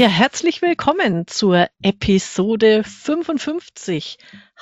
Ja, herzlich willkommen zur Episode 55.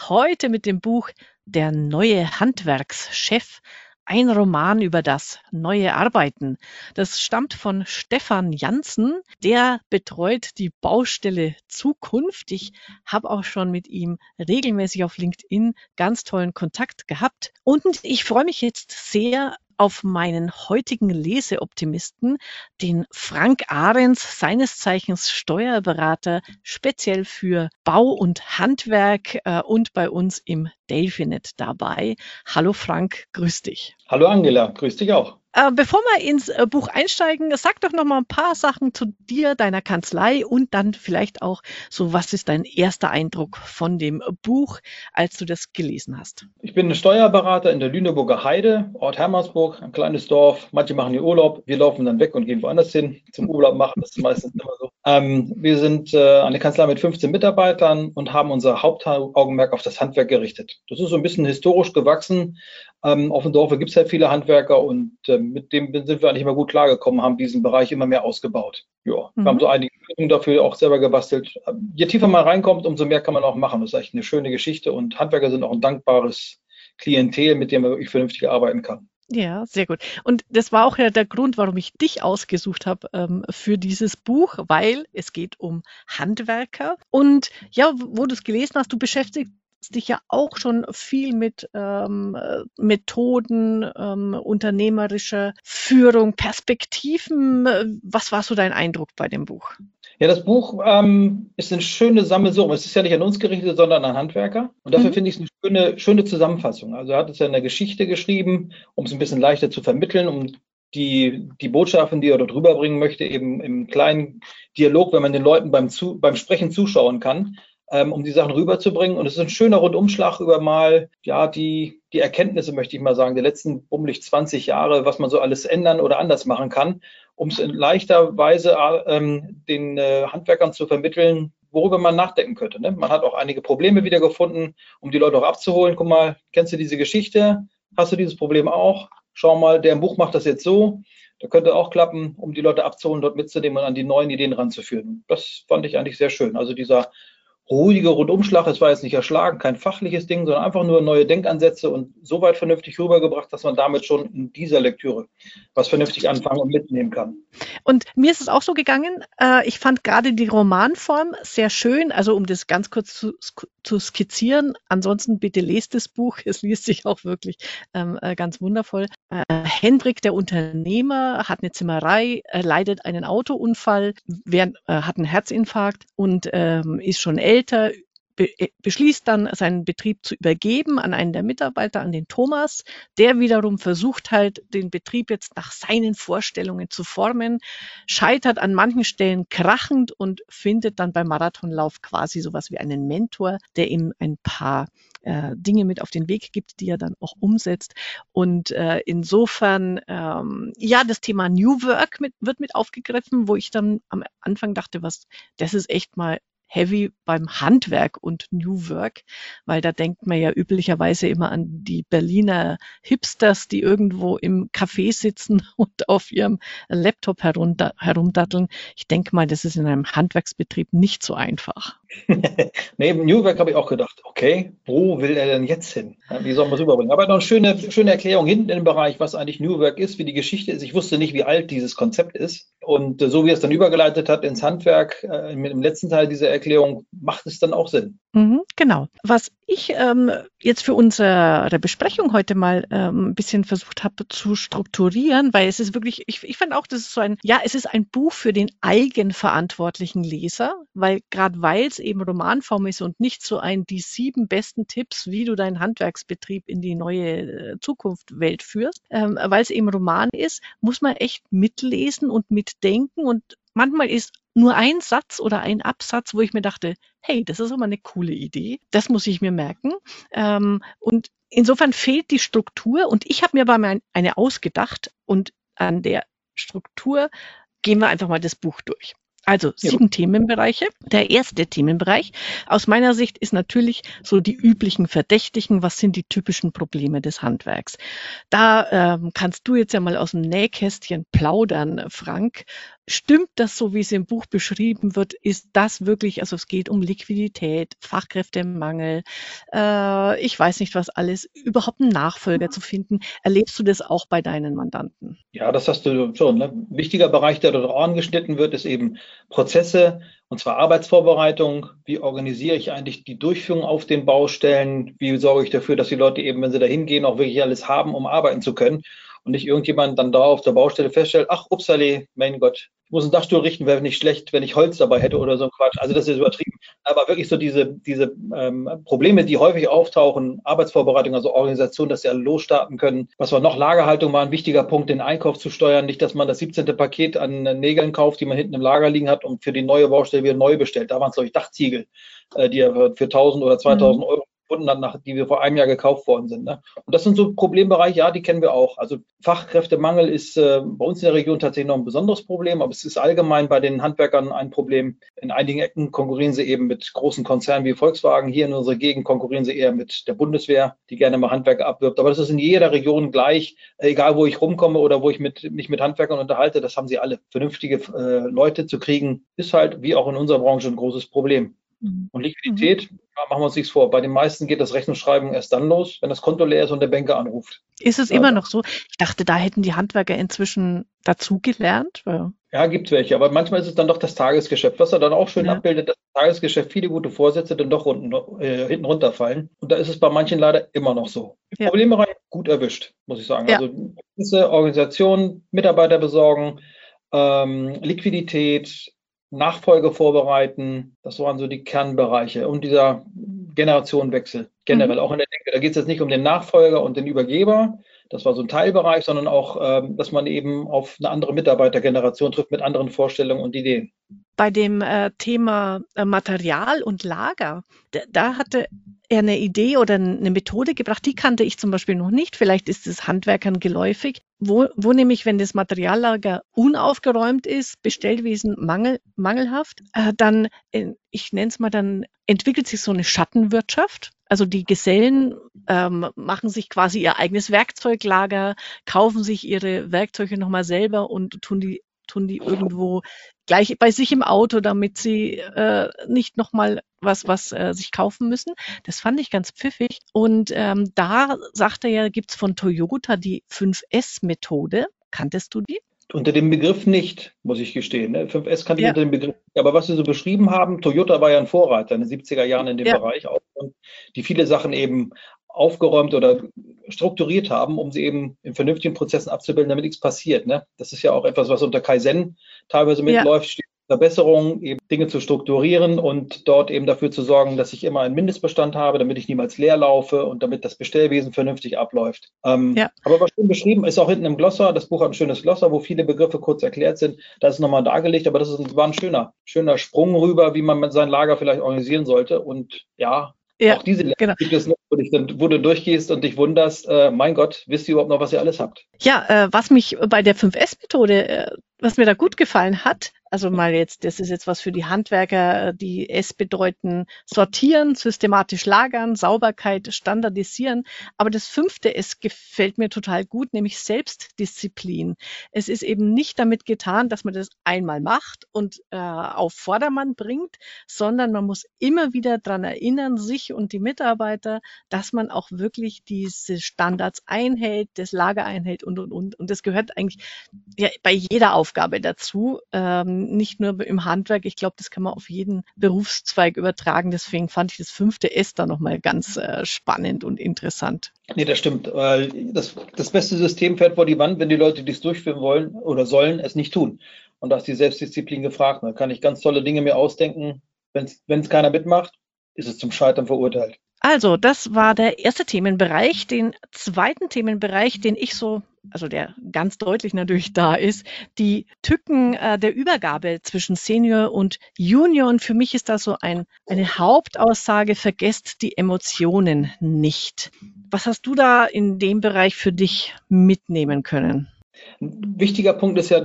Heute mit dem Buch Der neue Handwerkschef. Ein Roman über das neue Arbeiten. Das stammt von Stefan Janssen. Der betreut die Baustelle Zukunft. Ich habe auch schon mit ihm regelmäßig auf LinkedIn ganz tollen Kontakt gehabt. Und ich freue mich jetzt sehr auf meinen heutigen Leseoptimisten, den Frank Ahrens, seines Zeichens Steuerberater, speziell für Bau und Handwerk äh, und bei uns im Delphinet dabei. Hallo Frank, grüß dich. Hallo Angela, grüß dich auch. Äh, bevor wir ins äh, Buch einsteigen, sag doch noch mal ein paar Sachen zu dir, deiner Kanzlei und dann vielleicht auch so, was ist dein erster Eindruck von dem Buch, als du das gelesen hast? Ich bin Steuerberater in der Lüneburger Heide, Ort Hermersburg, ein kleines Dorf. Manche machen hier Urlaub, wir laufen dann weg und gehen woanders hin zum Urlaub machen. Das ist meistens immer so. Ähm, wir sind äh, eine Kanzlei mit 15 Mitarbeitern und haben unser Hauptaugenmerk auf das Handwerk gerichtet. Das ist so ein bisschen historisch gewachsen. Ähm, auf dem Dorf gibt es halt viele Handwerker und äh, mit dem sind wir eigentlich immer gut klargekommen, haben diesen Bereich immer mehr ausgebaut. Ja, mhm. wir haben so einige Lösungen dafür auch selber gebastelt. Je tiefer man reinkommt, umso mehr kann man auch machen. Das ist eigentlich eine schöne Geschichte und Handwerker sind auch ein dankbares Klientel, mit dem man wirklich vernünftig arbeiten kann. Ja, sehr gut. Und das war auch ja der Grund, warum ich dich ausgesucht habe ähm, für dieses Buch, weil es geht um Handwerker. Und ja, wo du es gelesen hast, du beschäftigst dich ja auch schon viel mit ähm, Methoden, ähm, unternehmerischer Führung, Perspektiven. Was war so dein Eindruck bei dem Buch? Ja, das Buch ähm, ist eine schöne Sammelsurium. Es ist ja nicht an uns gerichtet, sondern an Handwerker. Und dafür mhm. finde ich es eine schöne, schöne Zusammenfassung. Also er hat es ja in der Geschichte geschrieben, um es ein bisschen leichter zu vermitteln, um die, die Botschaften, die er dort rüberbringen möchte, eben im kleinen Dialog, wenn man den Leuten beim, zu, beim Sprechen zuschauen kann, ähm, um die Sachen rüberzubringen. Und es ist ein schöner Rundumschlag über mal, ja, die, die Erkenntnisse, möchte ich mal sagen, der letzten bummelig 20 Jahre, was man so alles ändern oder anders machen kann, um es in leichter Weise ähm, den äh, Handwerkern zu vermitteln, worüber man nachdenken könnte. Ne? Man hat auch einige Probleme wieder gefunden, um die Leute auch abzuholen. Guck mal, kennst du diese Geschichte? Hast du dieses Problem auch? Schau mal, der im Buch macht das jetzt so. Da könnte auch klappen, um die Leute abzuholen, dort mitzunehmen und an die neuen Ideen ranzuführen. Das fand ich eigentlich sehr schön. Also dieser ruhiger Rundumschlag. Es war jetzt nicht erschlagen, kein fachliches Ding, sondern einfach nur neue Denkansätze und so weit vernünftig rübergebracht, dass man damit schon in dieser Lektüre was vernünftig anfangen und mitnehmen kann. Und mir ist es auch so gegangen. Äh, ich fand gerade die Romanform sehr schön. Also um das ganz kurz zu, zu skizzieren. Ansonsten bitte lest das Buch. Es liest sich auch wirklich ähm, äh, ganz wundervoll. Äh, Hendrik, der Unternehmer, hat eine Zimmerei, leidet einen Autounfall, während, hat einen Herzinfarkt und ähm, ist schon älter älter, äh, beschließt dann, seinen Betrieb zu übergeben an einen der Mitarbeiter, an den Thomas. Der wiederum versucht halt, den Betrieb jetzt nach seinen Vorstellungen zu formen, scheitert an manchen Stellen krachend und findet dann beim Marathonlauf quasi sowas wie einen Mentor, der ihm ein paar äh, Dinge mit auf den Weg gibt, die er dann auch umsetzt. Und äh, insofern, ähm, ja, das Thema New Work mit, wird mit aufgegriffen, wo ich dann am Anfang dachte, was, das ist echt mal heavy beim Handwerk und New Work, weil da denkt man ja üblicherweise immer an die Berliner Hipsters, die irgendwo im Café sitzen und auf ihrem Laptop herumdatteln. Ich denke mal, das ist in einem Handwerksbetrieb nicht so einfach. Neben New Work habe ich auch gedacht, okay, wo will er denn jetzt hin? Wie soll man es rüberbringen? Aber noch eine schöne, schöne Erklärung hinten im Bereich, was eigentlich New Work ist, wie die Geschichte ist. Ich wusste nicht, wie alt dieses Konzept ist. Und äh, so wie es dann übergeleitet hat ins Handwerk, äh, mit dem letzten Teil dieser Erklärung, macht es dann auch Sinn. Mhm, genau. Was ich ähm, jetzt für unsere Besprechung heute mal ähm, ein bisschen versucht habe zu strukturieren, weil es ist wirklich, ich, ich fand auch, das ist so ein, ja, es ist ein Buch für den eigenverantwortlichen Leser, weil gerade weil es eben Romanform ist und nicht so ein die sieben besten Tipps, wie du deinen Handwerksbetrieb in die neue äh, Zukunft Welt führst, ähm, weil es eben Roman ist, muss man echt mitlesen und mitdenken und manchmal ist nur ein Satz oder ein Absatz, wo ich mir dachte, hey, das ist aber eine coole Idee, das muss ich mir merken. Ähm, und insofern fehlt die Struktur und ich habe mir aber mal eine ausgedacht und an der Struktur gehen wir einfach mal das Buch durch. Also sieben ja. Themenbereiche. Der erste Themenbereich aus meiner Sicht ist natürlich so die üblichen Verdächtigen. Was sind die typischen Probleme des Handwerks? Da ähm, kannst du jetzt ja mal aus dem Nähkästchen plaudern, Frank. Stimmt das so, wie es im Buch beschrieben wird? Ist das wirklich, also es geht um Liquidität, Fachkräftemangel, äh, ich weiß nicht was alles, überhaupt einen Nachfolger zu finden. Erlebst du das auch bei deinen Mandanten? Ja, das hast du schon. Ne? Wichtiger Bereich, der dort angeschnitten wird, ist eben Prozesse, und zwar Arbeitsvorbereitung. Wie organisiere ich eigentlich die Durchführung auf den Baustellen? Wie sorge ich dafür, dass die Leute eben, wenn sie da hingehen, auch wirklich alles haben, um arbeiten zu können? Und nicht irgendjemand dann da auf der Baustelle feststellt, ach, upsale, mein Gott, ich muss einen Dachstuhl richten, wäre nicht schlecht, wenn ich Holz dabei hätte oder so ein Quatsch. Also das ist übertrieben. Aber wirklich so diese, diese ähm, Probleme, die häufig auftauchen, Arbeitsvorbereitung, also Organisation, dass sie alle losstarten können. Was war noch? Lagerhaltung war ein wichtiger Punkt, den Einkauf zu steuern. Nicht, dass man das 17. Paket an Nägeln kauft, die man hinten im Lager liegen hat und für die neue Baustelle wieder neu bestellt. Da waren es, glaube ich, Dachziegel, äh, die er für 1000 oder 2000 mhm. Euro hat, nach, die wir vor einem Jahr gekauft worden sind. Ne? Und das sind so Problembereiche, ja, die kennen wir auch. Also Fachkräftemangel ist äh, bei uns in der Region tatsächlich noch ein besonderes Problem, aber es ist allgemein bei den Handwerkern ein Problem. In einigen Ecken konkurrieren sie eben mit großen Konzernen wie Volkswagen. Hier in unserer Gegend konkurrieren sie eher mit der Bundeswehr, die gerne mal Handwerker abwirbt. Aber das ist in jeder Region gleich, egal wo ich rumkomme oder wo ich mit, mich mit Handwerkern unterhalte, das haben sie alle. Vernünftige äh, Leute zu kriegen, ist halt wie auch in unserer Branche ein großes Problem. Mhm. Und Liquidität, mhm. Machen wir uns nichts vor. Bei den meisten geht das Rechnungsschreiben erst dann los, wenn das Konto leer ist und der Banker anruft. Ist es ja. immer noch so? Ich dachte, da hätten die Handwerker inzwischen dazugelernt. Ja, gibt es welche, aber manchmal ist es dann doch das Tagesgeschäft, was er dann auch schön ja. abbildet, dass das Tagesgeschäft viele gute Vorsätze dann doch unten, äh, hinten runterfallen. Und da ist es bei manchen leider immer noch so. Ja. Problembereich gut erwischt, muss ich sagen. Ja. Also Organisation, Mitarbeiter besorgen, ähm, Liquidität, Nachfolge vorbereiten. Das waren so die Kernbereiche und dieser Generationenwechsel generell, mhm. auch in der Denke. Da geht es jetzt nicht um den Nachfolger und den Übergeber, das war so ein Teilbereich, sondern auch, ähm, dass man eben auf eine andere Mitarbeitergeneration trifft mit anderen Vorstellungen und Ideen. Bei dem äh, Thema äh, Material und Lager, da hatte er eine Idee oder eine Methode gebracht, die kannte ich zum Beispiel noch nicht. Vielleicht ist es Handwerkern geläufig, wo, wo nämlich, wenn das Materiallager unaufgeräumt ist, Bestellwesen mangel, mangelhaft, äh, dann, äh, ich nenne es mal, dann entwickelt sich so eine Schattenwirtschaft. Also die Gesellen ähm, machen sich quasi ihr eigenes Werkzeuglager, kaufen sich ihre Werkzeuge nochmal selber und tun die tun die irgendwo gleich bei sich im Auto, damit sie äh, nicht nochmal was, was äh, sich kaufen müssen. Das fand ich ganz pfiffig. Und ähm, da sagt er ja, gibt's von Toyota die 5S-Methode. Kanntest du die? Unter dem Begriff nicht, muss ich gestehen. Ne? 5S kannte ja. ich unter dem Begriff. Aber was Sie so beschrieben haben, Toyota war ja ein Vorreiter in den 70er Jahren in dem ja. Bereich auch, und die viele Sachen eben aufgeräumt oder strukturiert haben, um sie eben in vernünftigen Prozessen abzubilden, damit nichts passiert. Ne? Das ist ja auch etwas, was unter Kaizen teilweise mitläuft, ja. Verbesserungen, eben Dinge zu strukturieren und dort eben dafür zu sorgen, dass ich immer einen Mindestbestand habe, damit ich niemals leer laufe und damit das Bestellwesen vernünftig abläuft. Ähm, ja. Aber was schön beschrieben ist auch hinten im Glosser, das Buch hat ein schönes Glosser, wo viele Begriffe kurz erklärt sind. Das ist nochmal dargelegt, aber das ist, war ein schöner, schöner Sprung rüber, wie man mit sein Lager vielleicht organisieren sollte. Und ja, ja, auch diese genau. gibt es noch, wo, dann, wo, du durchgehst und dich wunderst, äh, mein Gott, wisst ihr überhaupt noch, was ihr alles habt? Ja, äh, was mich bei der 5S-Methode, äh, was mir da gut gefallen hat, also mal jetzt, das ist jetzt was für die Handwerker, die S bedeuten sortieren, systematisch lagern, Sauberkeit, standardisieren. Aber das fünfte S gefällt mir total gut, nämlich Selbstdisziplin. Es ist eben nicht damit getan, dass man das einmal macht und äh, auf Vordermann bringt, sondern man muss immer wieder dran erinnern, sich und die Mitarbeiter, dass man auch wirklich diese Standards einhält, das Lager einhält und, und, und. Und das gehört eigentlich ja, bei jeder Aufgabe dazu. Ähm, nicht nur im Handwerk. Ich glaube, das kann man auf jeden Berufszweig übertragen. Deswegen fand ich das fünfte S da nochmal ganz äh, spannend und interessant. Nee, das stimmt. Weil das, das beste System fährt vor die Wand, wenn die Leute, die es durchführen wollen oder sollen, es nicht tun. Und da ist die Selbstdisziplin gefragt. Da kann ich ganz tolle Dinge mir ausdenken. Wenn es keiner mitmacht, ist es zum Scheitern verurteilt. Also, das war der erste Themenbereich. Den zweiten Themenbereich, den ich so, also der ganz deutlich natürlich da ist, die Tücken äh, der Übergabe zwischen Senior und Junior. Und für mich ist das so ein, eine Hauptaussage, vergesst die Emotionen nicht. Was hast du da in dem Bereich für dich mitnehmen können? Ein wichtiger Punkt ist ja,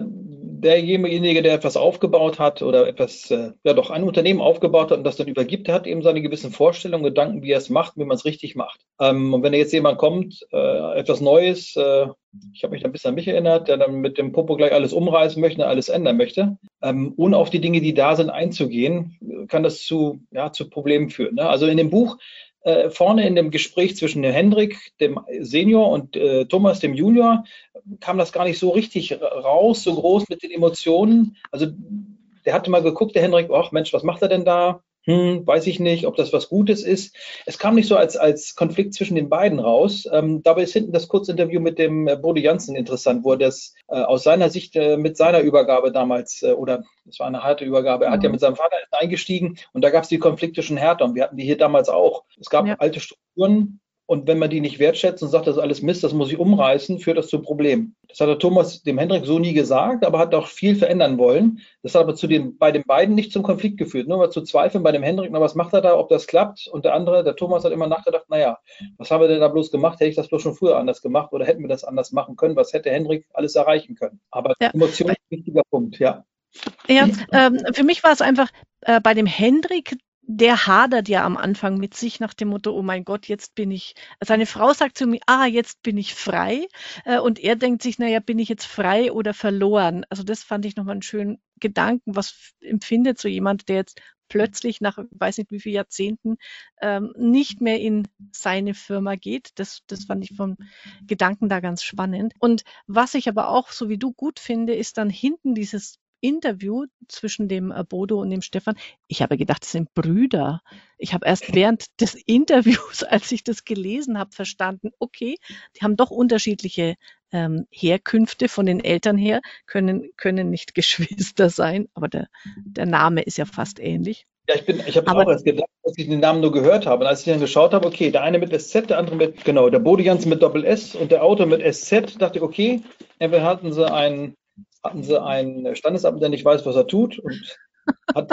derjenige, der etwas aufgebaut hat oder etwas, äh, ja doch ein Unternehmen aufgebaut hat und das dann übergibt, der hat eben seine gewissen Vorstellungen, Gedanken, wie er es macht, wie man es richtig macht. Ähm, und wenn jetzt jemand kommt, äh, etwas Neues, äh, ich habe mich da ein bisschen an mich erinnert, der dann mit dem Popo gleich alles umreißen möchte, alles ändern möchte, ähm, ohne auf die Dinge, die da sind, einzugehen, kann das zu, ja, zu Problemen führen. Ne? Also in dem Buch äh, vorne in dem Gespräch zwischen dem Hendrik, dem Senior, und äh, Thomas, dem Junior, kam das gar nicht so richtig raus, so groß mit den Emotionen. Also der hatte mal geguckt, der Hendrik, ach Mensch, was macht er denn da? Hm, weiß ich nicht, ob das was Gutes ist. Es kam nicht so als, als Konflikt zwischen den beiden raus. Ähm, dabei ist hinten das Kurzinterview mit dem äh, Bodo Janssen interessant, wo er das äh, aus seiner Sicht äh, mit seiner Übergabe damals, äh, oder es war eine harte Übergabe, er mhm. hat ja mhm. mit seinem Vater eingestiegen und da gab es die Konflikte schon härter und wir hatten die hier damals auch. Es gab ja. alte Strukturen, und wenn man die nicht wertschätzt und sagt, das ist alles Mist, das muss ich umreißen, führt das zu Problemen. Das hat der Thomas dem Hendrik so nie gesagt, aber hat auch viel verändern wollen. Das hat aber zu den, bei den beiden nicht zum Konflikt geführt. Nur mal zu zweifeln bei dem Hendrik, na, was macht er da, ob das klappt? Und der andere, der Thomas, hat immer nachgedacht, naja, was haben wir denn da bloß gemacht? Hätte ich das bloß schon früher anders gemacht oder hätten wir das anders machen können? Was hätte Hendrik alles erreichen können? Aber ja. Emotion ist ein wichtiger Punkt, ja. Ja, ähm, für mich war es einfach äh, bei dem Hendrik der hadert ja am Anfang mit sich nach dem Motto, oh mein Gott, jetzt bin ich, seine Frau sagt zu mir, ah, jetzt bin ich frei. Äh, und er denkt sich, naja, bin ich jetzt frei oder verloren? Also das fand ich nochmal einen schönen Gedanken. Was empfindet so jemand, der jetzt plötzlich nach, weiß nicht wie vielen Jahrzehnten, ähm, nicht mehr in seine Firma geht. Das, das fand ich vom Gedanken da ganz spannend. Und was ich aber auch, so wie du gut finde, ist dann hinten dieses Interview zwischen dem äh, Bodo und dem Stefan, ich habe gedacht, das sind Brüder. Ich habe erst während des Interviews, als ich das gelesen habe, verstanden, okay, die haben doch unterschiedliche ähm, Herkünfte von den Eltern her, können, können nicht Geschwister sein, aber der, der Name ist ja fast ähnlich. Ja, ich bin, ich habe auch erst gedacht, dass ich den Namen nur gehört habe. Und als ich dann geschaut habe, okay, der eine mit SZ, der andere mit, genau, der Bode Jansen mit Doppel S und der Autor mit SZ, dachte ich, okay, entweder hatten sie einen hatten sie einen Standesamt, der nicht weiß, was er tut und hat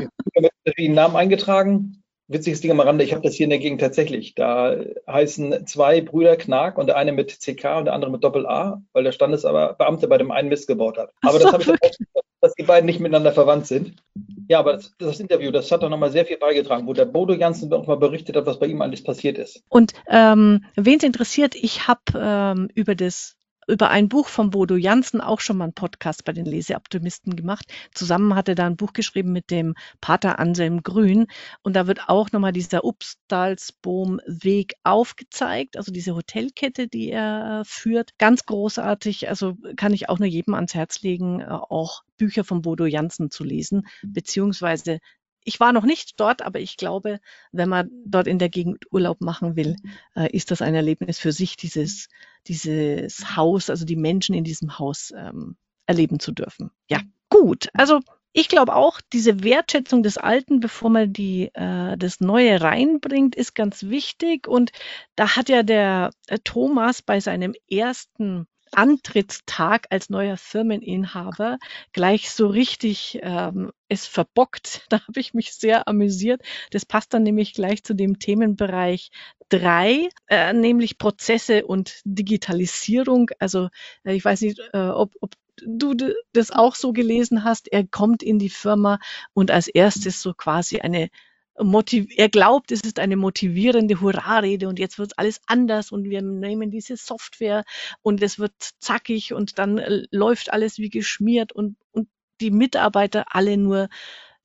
den Namen eingetragen. Witziges Ding am Rande, ich habe das hier in der Gegend tatsächlich. Da heißen zwei Brüder Knark und der eine mit CK und der andere mit Doppel A, weil der Standesbeamte bei dem einen Mist gebaut hat. Aber das habe ich auch, dass die beiden nicht miteinander verwandt sind. Ja, aber das, das Interview, das hat doch nochmal sehr viel beigetragen, wo der Bodo Janssen auch mal berichtet hat, was bei ihm alles passiert ist. Und ähm, wen es interessiert, ich habe ähm, über das über ein Buch von Bodo Jansen auch schon mal einen Podcast bei den Leseoptimisten gemacht. Zusammen hat er da ein Buch geschrieben mit dem Pater Anselm Grün. Und da wird auch nochmal dieser Upstalsboom Weg aufgezeigt, also diese Hotelkette, die er führt. Ganz großartig. Also kann ich auch nur jedem ans Herz legen, äh, auch Bücher von Bodo Jansen zu lesen, beziehungsweise ich war noch nicht dort, aber ich glaube, wenn man dort in der Gegend Urlaub machen will, äh, ist das ein Erlebnis für sich, dieses, dieses Haus, also die Menschen in diesem Haus ähm, erleben zu dürfen. Ja, gut. Also ich glaube auch, diese Wertschätzung des Alten, bevor man die, äh, das Neue reinbringt, ist ganz wichtig. Und da hat ja der äh, Thomas bei seinem ersten Antrittstag als neuer Firmeninhaber gleich so richtig ähm, es verbockt. Da habe ich mich sehr amüsiert. Das passt dann nämlich gleich zu dem Themenbereich drei, äh, nämlich Prozesse und Digitalisierung. Also äh, ich weiß nicht, äh, ob, ob du das auch so gelesen hast. Er kommt in die Firma und als erstes so quasi eine motiv er glaubt, es ist eine motivierende Hurrarede und jetzt wird alles anders und wir nehmen diese Software und es wird zackig und dann äh, läuft alles wie geschmiert und, und die Mitarbeiter alle nur,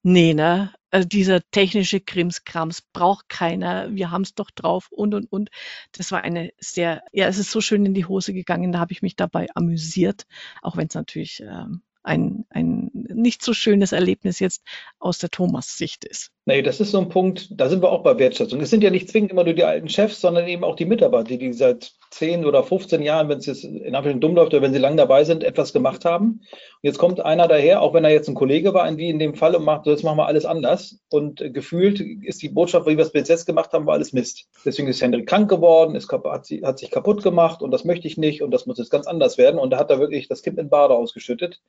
nee, ne, also dieser technische Krimskrams braucht keiner, wir haben es doch drauf und und und. Das war eine sehr, ja, es ist so schön in die Hose gegangen, da habe ich mich dabei amüsiert, auch wenn es natürlich ähm, ein, ein nicht so schönes Erlebnis jetzt aus der Thomas-Sicht ist. Nee, das ist so ein Punkt, da sind wir auch bei Wertschätzung. Es sind ja nicht zwingend immer nur die alten Chefs, sondern eben auch die Mitarbeiter, die seit 10 oder 15 Jahren, wenn es jetzt in Anführungszeichen dumm läuft oder wenn sie lang dabei sind, etwas gemacht haben. Und jetzt kommt einer daher, auch wenn er jetzt ein Kollege war, wie in dem Fall, und macht, jetzt machen wir alles anders. Und gefühlt ist die Botschaft, wie wir es bis jetzt gemacht haben, war alles Mist. Deswegen ist Hendrik krank geworden, ist, hat, hat sich kaputt gemacht und das möchte ich nicht und das muss jetzt ganz anders werden. Und da hat er wirklich das Kind in Bade ausgeschüttet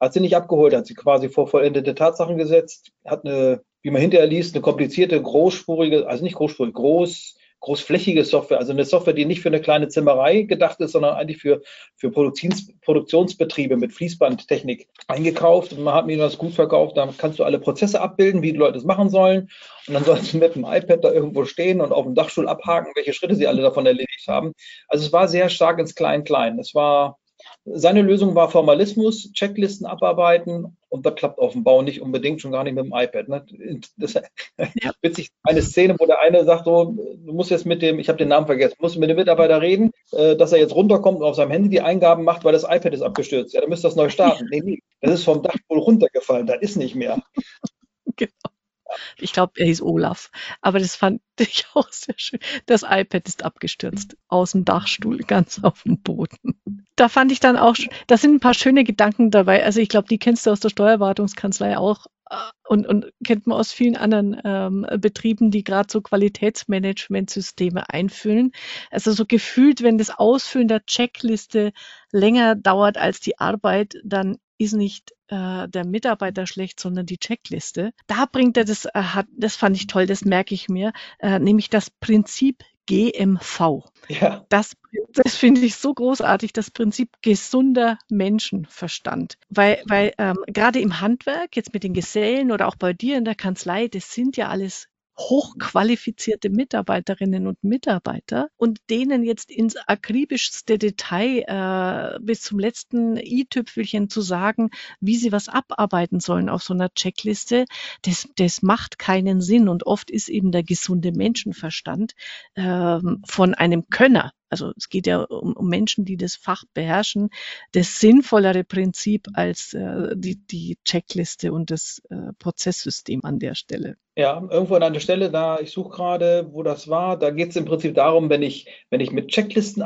hat sie nicht abgeholt, hat sie quasi vor vollendete Tatsachen gesetzt, hat eine, wie man hinterher liest, eine komplizierte, großspurige, also nicht großspurig, groß, großflächige Software, also eine Software, die nicht für eine kleine Zimmerei gedacht ist, sondern eigentlich für, für Produktions, Produktionsbetriebe mit Fließbandtechnik eingekauft. Und man hat mir das gut verkauft. Da kannst du alle Prozesse abbilden, wie die Leute es machen sollen. Und dann sollst du mit dem iPad da irgendwo stehen und auf dem Dachstuhl abhaken, welche Schritte sie alle davon erledigt haben. Also es war sehr stark ins Klein-Klein. Es war seine Lösung war Formalismus, Checklisten abarbeiten und das klappt auf dem Bau nicht unbedingt, schon gar nicht mit dem iPad. Ne? Das ist ja. witzig, eine Szene, wo der eine sagt, so, du musst jetzt mit dem, ich habe den Namen vergessen, musst mit dem Mitarbeiter reden, äh, dass er jetzt runterkommt und auf seinem Handy die Eingaben macht, weil das iPad ist abgestürzt. Ja, dann müsst ihr das neu starten. Nee, nee, das ist vom Dachstuhl runtergefallen, das ist nicht mehr. Genau. Ich glaube, er hieß Olaf. Aber das fand ich auch sehr schön. Das iPad ist abgestürzt. Aus dem Dachstuhl, ganz auf dem Boden. Da fand ich dann auch, da sind ein paar schöne Gedanken dabei. Also ich glaube, die kennst du aus der Steuerwartungskanzlei auch äh, und, und kennt man aus vielen anderen ähm, Betrieben, die gerade so Qualitätsmanagementsysteme einfüllen. Also so gefühlt, wenn das Ausfüllen der Checkliste länger dauert als die Arbeit, dann ist nicht äh, der Mitarbeiter schlecht, sondern die Checkliste. Da bringt er das, äh, hat, das fand ich toll, das merke ich mir, äh, nämlich das Prinzip GMV. Ja. Das, das finde ich so großartig, das Prinzip gesunder Menschenverstand. Weil, weil ähm, gerade im Handwerk, jetzt mit den Gesellen oder auch bei dir in der Kanzlei, das sind ja alles hochqualifizierte Mitarbeiterinnen und Mitarbeiter und denen jetzt ins akribischste Detail äh, bis zum letzten i-Tüpfelchen zu sagen, wie sie was abarbeiten sollen auf so einer Checkliste, das, das macht keinen Sinn. Und oft ist eben der gesunde Menschenverstand äh, von einem Könner also es geht ja um, um Menschen, die das Fach beherrschen, das sinnvollere Prinzip als äh, die, die Checkliste und das äh, Prozesssystem an der Stelle. Ja, irgendwo an einer Stelle, da ich suche gerade, wo das war, da geht es im Prinzip darum, wenn ich, wenn ich mit Checklisten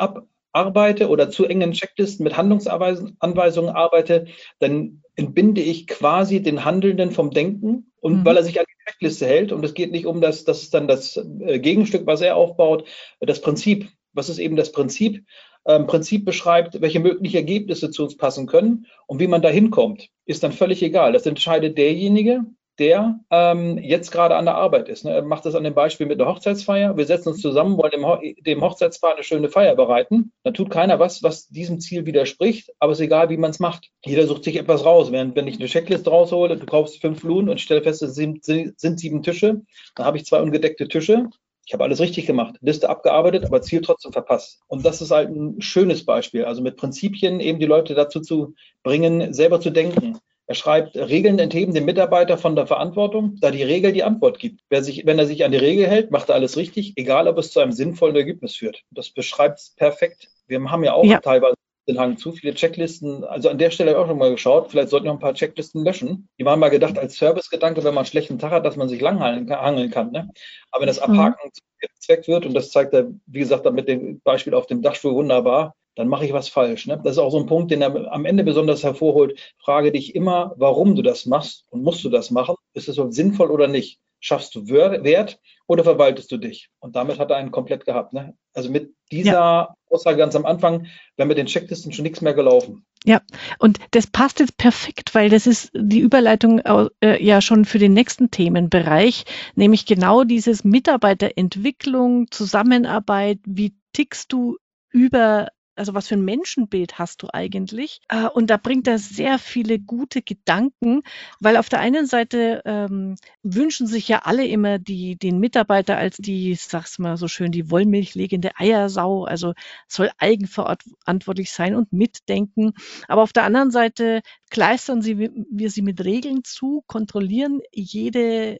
abarbeite oder zu engen Checklisten mit Handlungsanweisungen arbeite, dann entbinde ich quasi den Handelnden vom Denken und mhm. weil er sich an die Checkliste hält und es geht nicht um das, das ist dann das äh, Gegenstück, was er aufbaut, das Prinzip was ist eben das Prinzip? Ähm, Prinzip beschreibt, welche möglichen Ergebnisse zu uns passen können und wie man da hinkommt, ist dann völlig egal. Das entscheidet derjenige, der ähm, jetzt gerade an der Arbeit ist. Ne? Er macht das an dem Beispiel mit der Hochzeitsfeier. Wir setzen uns zusammen, wollen dem, Ho dem Hochzeitspaar eine schöne Feier bereiten. Dann tut keiner was, was diesem Ziel widerspricht, aber es ist egal, wie man es macht. Jeder sucht sich etwas raus. Während wenn ich eine Checkliste raushole, du kaufst fünf Blumen und ich stelle fest, es sind, sind sieben Tische, dann habe ich zwei ungedeckte Tische ich habe alles richtig gemacht, Liste abgearbeitet, aber Ziel trotzdem verpasst. Und das ist halt ein schönes Beispiel. Also mit Prinzipien eben die Leute dazu zu bringen, selber zu denken. Er schreibt, Regeln entheben den Mitarbeiter von der Verantwortung, da die Regel die Antwort gibt. Sich, wenn er sich an die Regel hält, macht er alles richtig, egal ob es zu einem sinnvollen Ergebnis führt. Das beschreibt es perfekt. Wir haben ja auch ja. teilweise den Hang zu viele Checklisten. Also an der Stelle habe ich auch schon mal geschaut, vielleicht sollten wir ein paar Checklisten löschen. Die waren mal gedacht als Servicegedanke, wenn man einen schlechten Tag hat, dass man sich langhangeln kann. Ne? Aber wenn das mhm. Abhaken mhm. zum Zweck wird, und das zeigt er, wie gesagt, mit dem Beispiel auf dem Dachstuhl wunderbar, dann mache ich was falsch. Ne? Das ist auch so ein Punkt, den er am Ende besonders hervorholt. Frage dich immer, warum du das machst und musst du das machen? Ist es sinnvoll oder nicht? Schaffst du Wert oder verwaltest du dich? Und damit hat er einen komplett gehabt. Ne? Also mit dieser ja. Aussage ganz am Anfang, wäre mit den Checklisten schon nichts mehr gelaufen. Ja, und das passt jetzt perfekt, weil das ist die Überleitung äh, ja schon für den nächsten Themenbereich, nämlich genau dieses Mitarbeiterentwicklung, Zusammenarbeit, wie tickst du über also was für ein Menschenbild hast du eigentlich? Äh, und da bringt er sehr viele gute Gedanken, weil auf der einen Seite ähm, wünschen sich ja alle immer die, den Mitarbeiter als die, sag's mal so schön, die wollmilchlegende Eiersau, also soll eigenverantwortlich sein und mitdenken. Aber auf der anderen Seite kleistern sie, wir sie mit Regeln zu, kontrollieren jede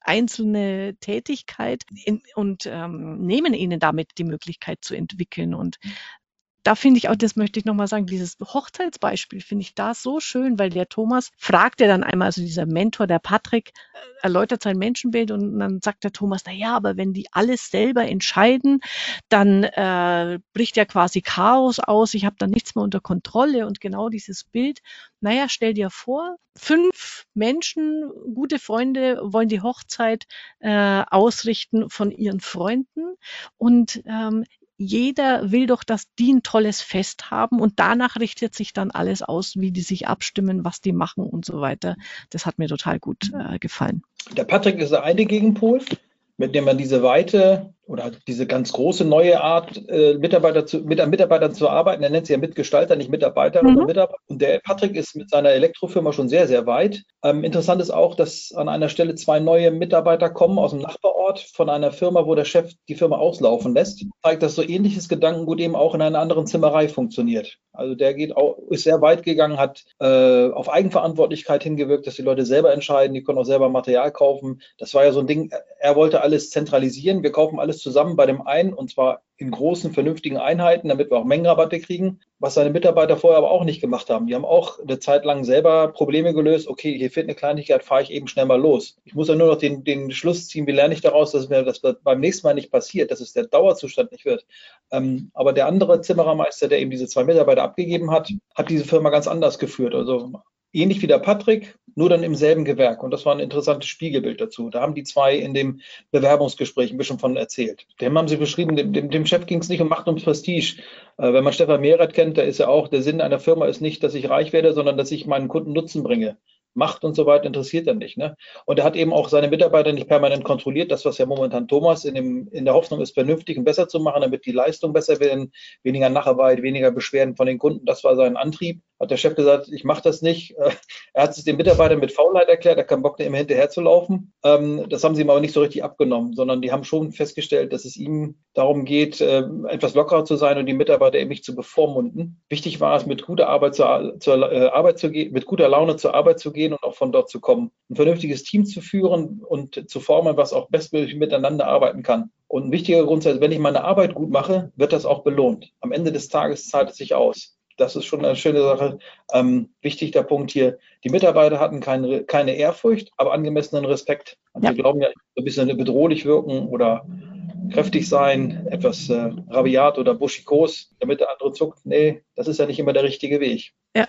einzelne Tätigkeit in, und ähm, nehmen ihnen damit die Möglichkeit zu entwickeln. Und da finde ich auch, das möchte ich nochmal sagen, dieses Hochzeitsbeispiel finde ich da so schön, weil der Thomas fragt ja dann einmal, also dieser Mentor, der Patrick, erläutert sein Menschenbild und dann sagt der Thomas, na ja, aber wenn die alles selber entscheiden, dann äh, bricht ja quasi Chaos aus, ich habe dann nichts mehr unter Kontrolle und genau dieses Bild, naja, stell dir vor, fünf Menschen, gute Freunde, wollen die Hochzeit äh, ausrichten von ihren Freunden und ähm, jeder will doch, dass die ein tolles Fest haben und danach richtet sich dann alles aus, wie die sich abstimmen, was die machen und so weiter. Das hat mir total gut äh, gefallen. Der Patrick ist der eine Gegenpol, mit dem man diese Weite oder diese ganz große neue Art, äh, Mitarbeiter zu, mit Mitarbeitern zu arbeiten. Er nennt sie ja Mitgestalter, nicht Mitarbeiterinnen mhm. und Mitarbeiter. Und der Patrick ist mit seiner Elektrofirma schon sehr, sehr weit. Ähm, interessant ist auch, dass an einer Stelle zwei neue Mitarbeiter kommen aus dem Nachbarort von einer Firma, wo der Chef die Firma auslaufen lässt. Zeigt, dass so ähnliches Gedankengut eben auch in einer anderen Zimmerei funktioniert. Also der geht auch, ist sehr weit gegangen, hat äh, auf Eigenverantwortlichkeit hingewirkt, dass die Leute selber entscheiden, die können auch selber Material kaufen. Das war ja so ein Ding, er wollte alles zentralisieren. Wir kaufen alles zusammen bei dem einen und zwar in großen, vernünftigen Einheiten, damit wir auch Mengenrabatte kriegen, was seine Mitarbeiter vorher aber auch nicht gemacht haben. Die haben auch eine Zeit lang selber Probleme gelöst. Okay, hier fehlt eine Kleinigkeit, fahre ich eben schnell mal los. Ich muss ja nur noch den, den Schluss ziehen, wie lerne ich daraus, dass mir das beim nächsten Mal nicht passiert, dass es der Dauerzustand nicht wird. Ähm, aber der andere Zimmerermeister, der eben diese zwei Mitarbeiter abgegeben hat, hat diese Firma ganz anders geführt. Also ähnlich wie der Patrick, nur dann im selben Gewerk. Und das war ein interessantes Spiegelbild dazu. Da haben die zwei in dem Bewerbungsgespräch ein bisschen von erzählt. Dem haben sie beschrieben, dem, dem, dem Chef ging es nicht um Macht und Prestige. Äh, wenn man Stefan Mehret kennt, da ist ja auch, der Sinn einer Firma ist nicht, dass ich reich werde, sondern dass ich meinen Kunden Nutzen bringe. Macht und so weiter interessiert er nicht. Ne? Und er hat eben auch seine Mitarbeiter nicht permanent kontrolliert. Das, was ja momentan Thomas in, dem, in der Hoffnung ist, vernünftig und besser zu machen, damit die Leistung besser wird, weniger Nacharbeit, weniger Beschwerden von den Kunden. Das war sein Antrieb. Hat der Chef gesagt, ich mache das nicht. Er hat es den Mitarbeitern mit Faulheit erklärt, er kann Bock, immer hinterher zu laufen. Ähm, das haben sie ihm aber nicht so richtig abgenommen, sondern die haben schon festgestellt, dass es ihm darum geht, äh, etwas lockerer zu sein und die Mitarbeiter eben nicht zu bevormunden. Wichtig war es, mit guter Arbeit zur, zur äh, Arbeit zu gehen, mit guter Laune zur Arbeit zu gehen und auch von dort zu kommen. Ein vernünftiges Team zu führen und zu formen, was auch bestmöglich miteinander arbeiten kann. Und ein wichtiger Grundsatz, wenn ich meine Arbeit gut mache, wird das auch belohnt. Am Ende des Tages zahlt es sich aus. Das ist schon eine schöne Sache. Ähm, wichtig der Punkt hier. Die Mitarbeiter hatten keine, keine Ehrfurcht, aber angemessenen Respekt. Und ja. wir glauben ja, ein bisschen bedrohlich wirken oder kräftig sein, etwas äh, rabiat oder buschikos, damit der andere zuckt. Nee, das ist ja nicht immer der richtige Weg. Ja,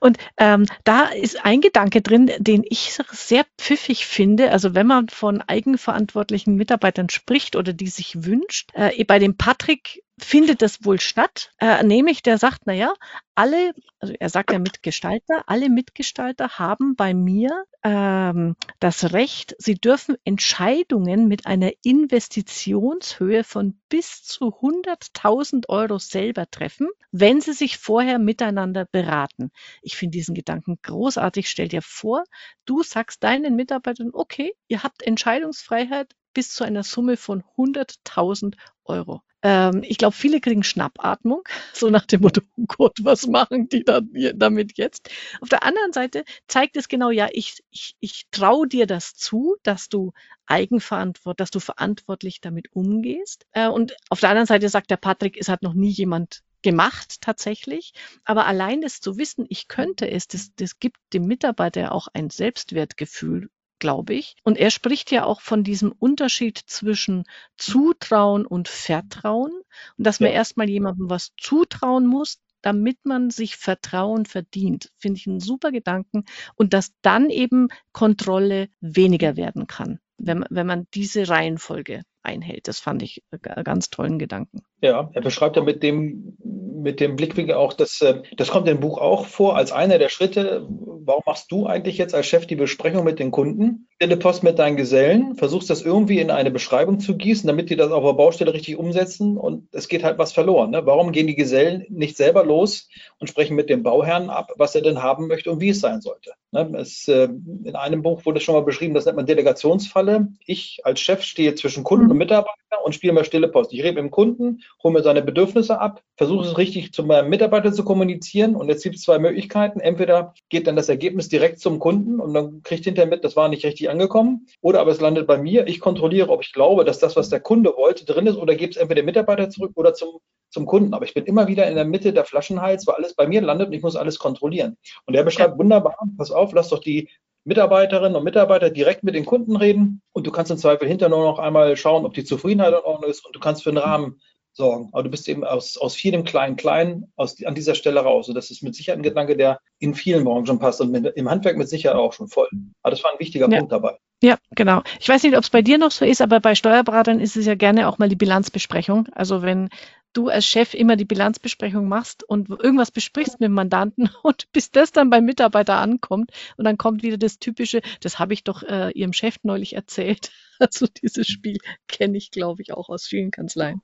und ähm, da ist ein Gedanke drin, den ich sehr pfiffig finde. Also wenn man von eigenverantwortlichen Mitarbeitern spricht oder die sich wünscht, äh, bei dem Patrick findet das wohl statt, äh, nämlich der sagt, na ja, alle, also er sagt ja Mitgestalter, alle Mitgestalter haben bei mir ähm, das Recht, sie dürfen Entscheidungen mit einer Investitionshöhe von bis zu 100.000 Euro selber treffen, wenn sie sich vorher miteinander beraten. Ich finde diesen Gedanken großartig. Stell dir vor, du sagst deinen Mitarbeitern, okay, ihr habt Entscheidungsfreiheit bis zu einer Summe von 100.000 Euro. Ähm, ich glaube, viele kriegen Schnappatmung, so nach dem Motto, oh Gott, was machen die da, damit jetzt? Auf der anderen Seite zeigt es genau, ja, ich, ich, ich traue dir das zu, dass du eigenverantwortlich, dass du verantwortlich damit umgehst. Äh, und auf der anderen Seite sagt der Patrick, es hat noch nie jemand gemacht tatsächlich. Aber allein das zu wissen, ich könnte es, das, das gibt dem Mitarbeiter auch ein Selbstwertgefühl glaube ich. Und er spricht ja auch von diesem Unterschied zwischen Zutrauen und Vertrauen und dass man ja. erstmal jemandem was zutrauen muss, damit man sich Vertrauen verdient. Finde ich einen super Gedanken und dass dann eben Kontrolle weniger werden kann, wenn, wenn man diese Reihenfolge einhält. Das fand ich einen ganz tollen Gedanken. Ja, er beschreibt ja mit dem, mit dem Blickwinkel auch, dass, äh, das kommt im Buch auch vor, als einer der Schritte, warum machst du eigentlich jetzt als Chef die Besprechung mit den Kunden? Stelle Post mit deinen Gesellen, versuchst das irgendwie in eine Beschreibung zu gießen, damit die das auf der Baustelle richtig umsetzen und es geht halt was verloren. Ne? Warum gehen die Gesellen nicht selber los und sprechen mit dem Bauherrn ab, was er denn haben möchte und wie es sein sollte? Ne? Es, äh, in einem Buch wurde schon mal beschrieben, das nennt man Delegationsfalle. Ich als Chef stehe zwischen Kunden und Mitarbeiter und spiele mal stille Post. Ich rede mit dem Kunden, hole mir seine Bedürfnisse ab, versuche es richtig zu meinem Mitarbeiter zu kommunizieren und jetzt gibt es zwei Möglichkeiten. Entweder geht dann das Ergebnis direkt zum Kunden und dann kriegt hinterher mit, das war nicht richtig angekommen oder aber es landet bei mir. Ich kontrolliere, ob ich glaube, dass das, was der Kunde wollte, drin ist oder gebe es entweder dem Mitarbeiter zurück oder zum, zum Kunden. Aber ich bin immer wieder in der Mitte der Flaschenhals, weil alles bei mir landet und ich muss alles kontrollieren. Und er beschreibt wunderbar, pass auf, lass doch die Mitarbeiterinnen und Mitarbeiter direkt mit den Kunden reden und du kannst im Zweifel hinterher nur noch einmal schauen, ob die Zufriedenheit in Ordnung ist und du kannst für einen Rahmen sorgen. Aber du bist eben aus, aus vielem kleinen Kleinen aus, an dieser Stelle raus. Und das ist mit Sicherheit ein Gedanke, der in vielen Branchen passt und mit, im Handwerk mit Sicherheit auch schon voll. Aber das war ein wichtiger ja. Punkt dabei. Ja, genau. Ich weiß nicht, ob es bei dir noch so ist, aber bei Steuerberatern ist es ja gerne auch mal die Bilanzbesprechung. Also wenn du als Chef immer die Bilanzbesprechung machst und irgendwas besprichst mit dem Mandanten und bis das dann beim Mitarbeiter ankommt und dann kommt wieder das typische, das habe ich doch äh, ihrem Chef neulich erzählt. Also dieses Spiel kenne ich, glaube ich, auch aus vielen Kanzleien.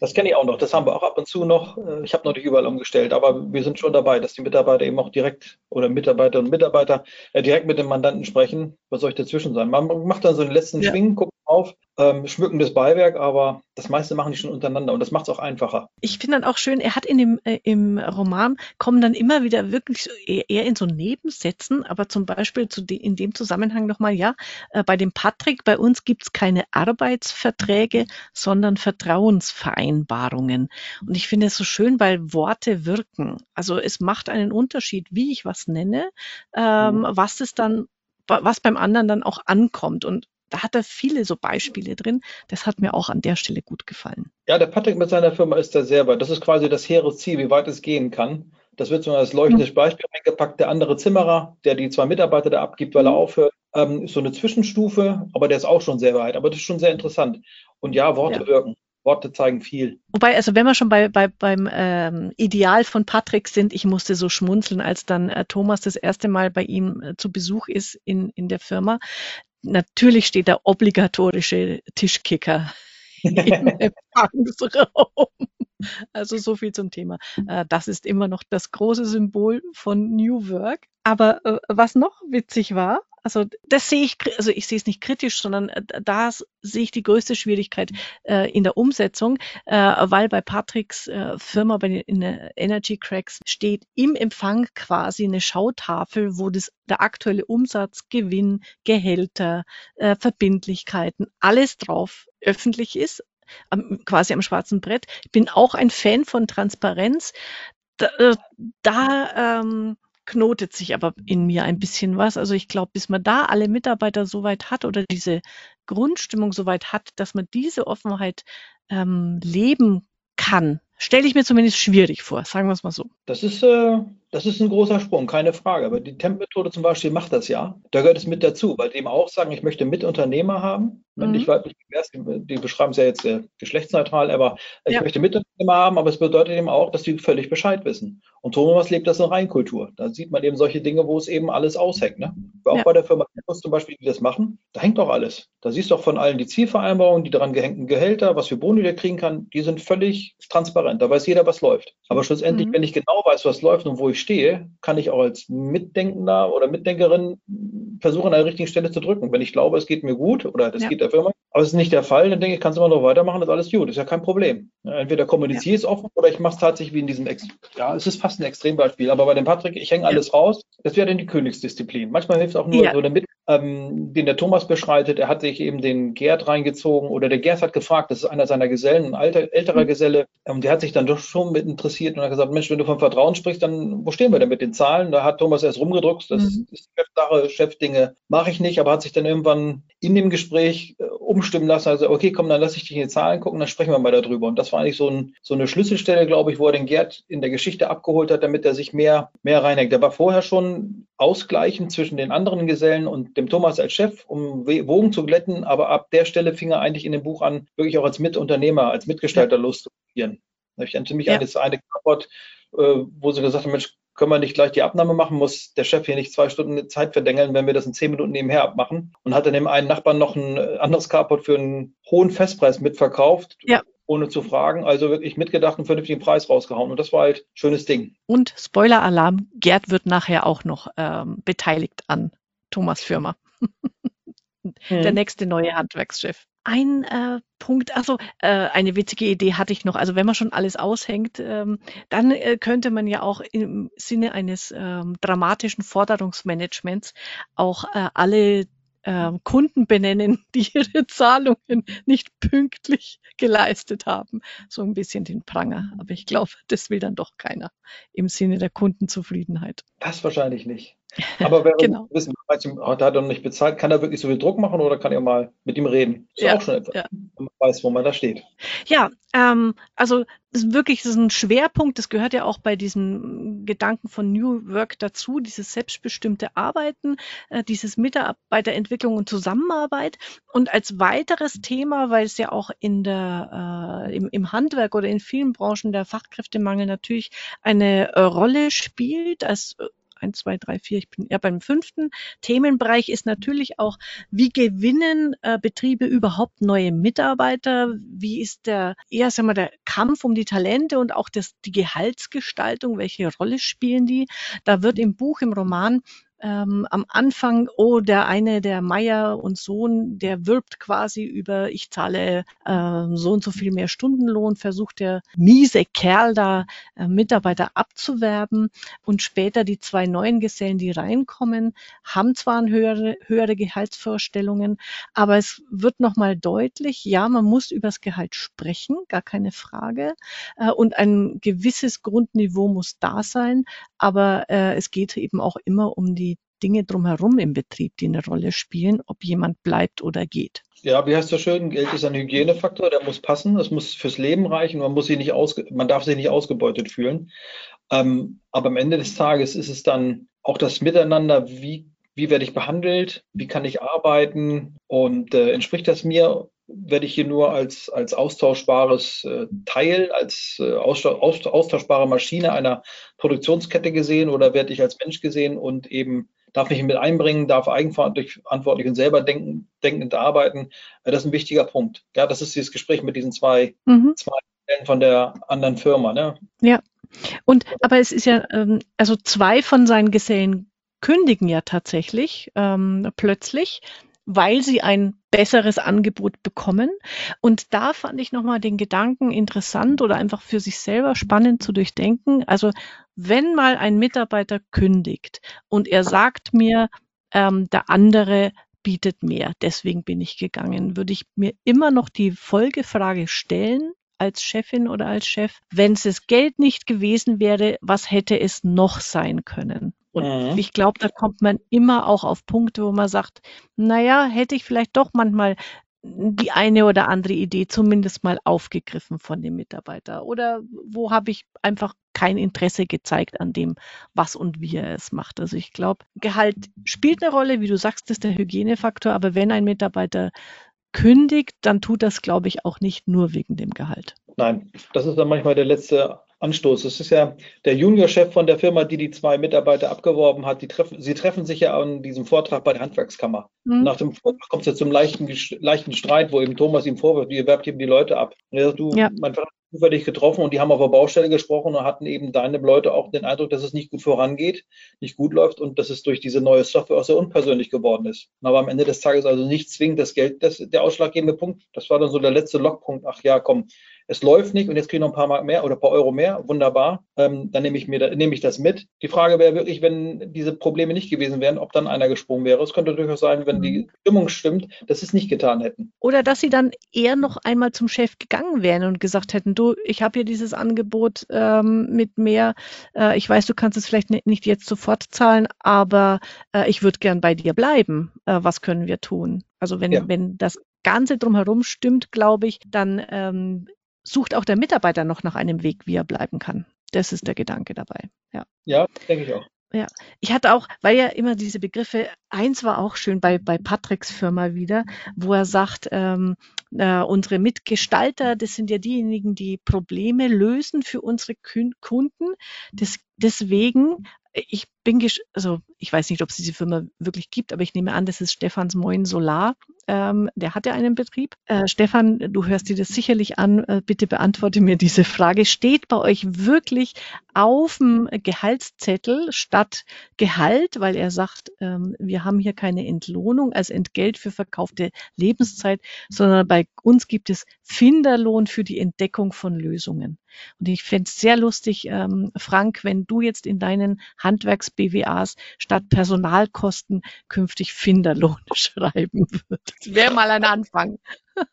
Das kenne ich auch noch. Das haben wir auch ab und zu noch. Äh, ich habe noch nicht überall umgestellt, aber wir sind schon dabei, dass die Mitarbeiter eben auch direkt oder Mitarbeiter und Mitarbeiter äh, direkt mit dem Mandanten sprechen. Was soll ich dazwischen sein? Man macht dann so den letzten ja. Schwingen, guckt auf, ähm, schmückendes Beiwerk, aber das meiste machen die schon untereinander und das macht es auch einfacher. Ich finde dann auch schön, er hat in dem äh, im Roman kommen dann immer wieder wirklich so, eher, eher in so Nebensätzen, aber zum Beispiel zu de, in dem Zusammenhang nochmal, ja, äh, bei dem Patrick, bei uns gibt's keine Arbeitsverträge, sondern Vertrauensvereinbarungen. Und ich finde es so schön, weil Worte wirken. Also es macht einen Unterschied, wie ich was nenne, ähm, mhm. was es dann was beim anderen dann auch ankommt. Und da hat er viele so Beispiele drin. Das hat mir auch an der Stelle gut gefallen. Ja, der Patrick mit seiner Firma ist da sehr weit. Das ist quasi das hehre Ziel, wie weit es gehen kann. Das wird so als leuchtendes mhm. Beispiel eingepackt. Der andere Zimmerer, der die zwei Mitarbeiter da abgibt, weil er mhm. aufhört, ähm, ist so eine Zwischenstufe, aber der ist auch schon sehr weit. Aber das ist schon sehr interessant. Und ja, Worte ja. wirken. Worte zeigen viel. Wobei, also wenn wir schon bei, bei beim ähm, Ideal von Patrick sind, ich musste so schmunzeln, als dann äh, Thomas das erste Mal bei ihm äh, zu Besuch ist in, in der Firma natürlich steht der obligatorische Tischkicker im Empfangsraum. Also so viel zum Thema. Äh, das ist immer noch das große Symbol von New Work. Aber äh, was noch witzig war, also das sehe ich, also ich sehe es nicht kritisch, sondern äh, da sehe ich die größte Schwierigkeit äh, in der Umsetzung, äh, weil bei Patricks äh, Firma, bei den Energy Cracks, steht im Empfang quasi eine Schautafel, wo das, der aktuelle Umsatz, Gewinn, Gehälter, äh, Verbindlichkeiten, alles drauf öffentlich ist, am, quasi am schwarzen Brett. Ich bin auch ein Fan von Transparenz. Da, äh, da ähm, knotet sich aber in mir ein bisschen was. Also ich glaube, bis man da alle Mitarbeiter so weit hat oder diese Grundstimmung so weit hat, dass man diese Offenheit ähm, leben kann, stelle ich mir zumindest schwierig vor, sagen wir es mal so. Das ist, äh, das ist ein großer Sprung, keine Frage. Aber die Temp-Methode zum Beispiel macht das ja. Da gehört es mit dazu, weil die eben auch sagen, ich möchte Mitunternehmer haben. Männlich, mhm. weiblich, divers, die, beschreiben es ja jetzt äh, geschlechtsneutral, aber ich ja. möchte Mitunternehmer haben, aber es bedeutet eben auch, dass die völlig Bescheid wissen. Und Thomas lebt das in Reinkultur. Da sieht man eben solche Dinge, wo es eben alles aushängt. Ne? Auch ja. bei der Firma zum Beispiel, die das machen, da hängt doch alles. Da siehst du auch von allen die Zielvereinbarungen, die daran gehängten Gehälter, was für Boni der kriegen kann, die sind völlig transparent. Da weiß jeder, was läuft. Aber schlussendlich, mhm. wenn ich genau weiß, was läuft und wo ich stehe, kann ich auch als Mitdenkender oder Mitdenkerin versuchen, an der richtigen Stelle zu drücken. Wenn ich glaube, es geht mir gut oder das ja. geht der Firma, aber es ist nicht der Fall, dann denke ich, kannst du immer noch weitermachen, das ist alles gut, das ist ja kein Problem. Entweder kommuniziere ich es offen oder ich mache es tatsächlich wie in diesem, Ex ja, es ist fast ein Extrembeispiel, aber bei dem Patrick, ich hänge alles raus, das wäre dann die Königsdisziplin. Manchmal hilft es auch nur ja. so der Mit, ähm, den der Thomas beschreitet, er hat sich eben den Gerd reingezogen oder der Gerd hat gefragt, das ist einer seiner Gesellen, ein alter, älterer mhm. Geselle, und ähm, der hat sich dann doch schon mit interessiert und hat gesagt, Mensch, wenn du von Vertrauen sprichst, dann wo stehen wir denn mit den Zahlen? Da hat Thomas erst rumgedruckt, das mhm. ist Chefsache, Chefdinge mache ich nicht, aber hat sich dann irgendwann in dem Gespräch äh, umstimmen lassen, also okay, komm, dann lass ich dich in die Zahlen gucken, dann sprechen wir mal darüber. Und das war eigentlich so, ein, so eine Schlüsselstelle, glaube ich, wo er den Gerd in der Geschichte abgeholt hat, damit er sich mehr, mehr reinhängt. Der war vorher schon ausgleichend zwischen den anderen Gesellen und dem Thomas als Chef, um Wogen zu glätten, aber ab der Stelle fing er eigentlich in dem Buch an, wirklich auch als Mitunternehmer, als Mitgestalter ja. loszuprobieren. Da habe ich dann ziemlich ja. eine, eine Antwort, äh, wo sie gesagt haben, Mensch, können wir nicht gleich die Abnahme machen, muss der Chef hier nicht zwei Stunden Zeit verdengeln, wenn wir das in zehn Minuten nebenher abmachen. Und hat dann dem einen Nachbarn noch ein anderes Carport für einen hohen Festpreis mitverkauft. Ja. Ohne zu fragen, also wirklich mitgedacht einen vernünftigen Preis rausgehauen. Und das war halt ein schönes Ding. Und Spoiler-Alarm, Gerd wird nachher auch noch ähm, beteiligt an Thomas Firma. Der hm. nächste neue Handwerkschef ein äh, Punkt, also äh, eine witzige Idee hatte ich noch. Also wenn man schon alles aushängt, ähm, dann äh, könnte man ja auch im Sinne eines ähm, dramatischen Forderungsmanagements auch äh, alle äh, Kunden benennen, die ihre Zahlungen nicht pünktlich geleistet haben. So ein bisschen den Pranger. Aber ich glaube, das will dann doch keiner im Sinne der Kundenzufriedenheit. Das wahrscheinlich nicht. Aber wer genau. wissen, hat er noch nicht bezahlt, kann er wirklich so viel Druck machen oder kann er mal mit ihm reden? Ist ja, auch schon etwas, ja. wenn man weiß, wo man da steht. Ja, ähm, also ist wirklich das ist ein Schwerpunkt, das gehört ja auch bei diesem Gedanken von New Work dazu, dieses selbstbestimmte Arbeiten, äh, dieses Mitarbeiterentwicklung und Zusammenarbeit. Und als weiteres Thema, weil es ja auch in der, äh, im, im Handwerk oder in vielen Branchen der Fachkräftemangel natürlich eine äh, Rolle spielt, als eins, zwei, drei, vier, ich bin eher beim fünften Themenbereich ist natürlich auch, wie gewinnen äh, Betriebe überhaupt neue Mitarbeiter? Wie ist der, eher sagen wir, der Kampf um die Talente und auch das, die Gehaltsgestaltung? Welche Rolle spielen die? Da wird im Buch, im Roman ähm, am Anfang, oh, der eine, der Meier und Sohn, der wirbt quasi über, ich zahle äh, so und so viel mehr Stundenlohn, versucht der miese Kerl da äh, Mitarbeiter abzuwerben. Und später die zwei neuen Gesellen, die reinkommen, haben zwar höhere, höhere Gehaltsvorstellungen, aber es wird nochmal deutlich, ja, man muss übers Gehalt sprechen, gar keine Frage, äh, und ein gewisses Grundniveau muss da sein, aber äh, es geht eben auch immer um die Dinge drumherum im Betrieb, die eine Rolle spielen, ob jemand bleibt oder geht. Ja, wie heißt das schön? Geld ist ein Hygienefaktor, der muss passen, das muss fürs Leben reichen, man muss sich nicht man darf sich nicht ausgebeutet fühlen. Ähm, aber am Ende des Tages ist es dann auch das Miteinander, wie, wie werde ich behandelt, wie kann ich arbeiten und äh, entspricht das mir werde ich hier nur als, als austauschbares äh, Teil, als äh, austauschbare Maschine einer Produktionskette gesehen oder werde ich als Mensch gesehen und eben darf mich mit einbringen, darf eigenverantwortlich und selber denken, denkend arbeiten. Äh, das ist ein wichtiger Punkt. Ja, das ist dieses Gespräch mit diesen zwei, mhm. zwei von der anderen Firma. Ne? Ja. Und aber es ist ja, ähm, also zwei von seinen Gesellen kündigen ja tatsächlich ähm, plötzlich weil sie ein besseres Angebot bekommen. Und da fand ich nochmal den Gedanken interessant oder einfach für sich selber spannend zu durchdenken. Also wenn mal ein Mitarbeiter kündigt und er sagt mir, ähm, der andere bietet mehr, deswegen bin ich gegangen, würde ich mir immer noch die Folgefrage stellen, als Chefin oder als Chef, wenn es das Geld nicht gewesen wäre, was hätte es noch sein können? Und mhm. ich glaube, da kommt man immer auch auf Punkte, wo man sagt, naja, hätte ich vielleicht doch manchmal die eine oder andere Idee zumindest mal aufgegriffen von dem Mitarbeiter? Oder wo habe ich einfach kein Interesse gezeigt an dem, was und wie er es macht? Also ich glaube, Gehalt spielt eine Rolle, wie du sagst, ist der Hygienefaktor, aber wenn ein Mitarbeiter kündigt, dann tut das, glaube ich, auch nicht nur wegen dem Gehalt. Nein, das ist dann manchmal der letzte Anstoß. Es ist ja der Juniorchef von der Firma, die die zwei Mitarbeiter abgeworben hat. Treffen, sie treffen sich ja an diesem Vortrag bei der Handwerkskammer. Mhm. Nach dem Vortrag kommt es ja zum leichten, leichten Streit, wo eben Thomas ihm vorwirft, wie werbt eben die Leute ab. Und er sagt, du, ja. mein Vater hat zufällig getroffen und die haben auf der Baustelle gesprochen und hatten eben deine Leute auch den Eindruck, dass es nicht gut vorangeht, nicht gut läuft und dass es durch diese neue Software auch sehr unpersönlich geworden ist. Aber am Ende des Tages also nicht zwingend das Geld, das der ausschlaggebende Punkt. Das war dann so der letzte Lockpunkt. Ach ja, komm, es läuft nicht und jetzt kriege ich noch ein paar Mark mehr oder ein paar Euro mehr, wunderbar, ähm, dann nehme ich mir nehme ich das mit. Die Frage wäre wirklich, wenn diese Probleme nicht gewesen wären, ob dann einer gesprungen wäre. Es könnte durchaus sein, wenn die mhm. Stimmung stimmt, dass sie es nicht getan hätten. Oder dass sie dann eher noch einmal zum Chef gegangen wären und gesagt hätten, du, ich habe hier dieses Angebot ähm, mit mehr, äh, ich weiß, du kannst es vielleicht nicht jetzt sofort zahlen, aber äh, ich würde gern bei dir bleiben. Äh, was können wir tun? Also wenn, ja. wenn das Ganze drumherum stimmt, glaube ich, dann ähm, sucht auch der Mitarbeiter noch nach einem Weg, wie er bleiben kann. Das ist der Gedanke dabei. Ja, ja denke ich auch. Ja, ich hatte auch, weil ja immer diese Begriffe, eins war auch schön bei, bei Patricks Firma wieder, wo er sagt, ähm, äh, unsere Mitgestalter, das sind ja diejenigen, die Probleme lösen für unsere Kunden. Das, deswegen ich bin, also ich weiß nicht, ob es diese Firma wirklich gibt, aber ich nehme an, das ist Stefans Moin Solar. Ähm, der hat ja einen Betrieb. Äh, Stefan, du hörst dir das sicherlich an. Äh, bitte beantworte mir diese Frage. Steht bei euch wirklich auf dem Gehaltszettel statt Gehalt, weil er sagt, ähm, wir haben hier keine Entlohnung als Entgelt für verkaufte Lebenszeit, sondern bei uns gibt es Finderlohn für die Entdeckung von Lösungen. Und ich fände es sehr lustig, ähm, Frank, wenn du jetzt in deinen Handwerks-BWAs statt Personalkosten künftig Finderlohn schreiben würdest. Wäre mal ein Anfang.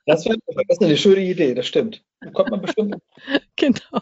Das wäre eine schöne Idee, das stimmt. Kommt man bestimmt. genau.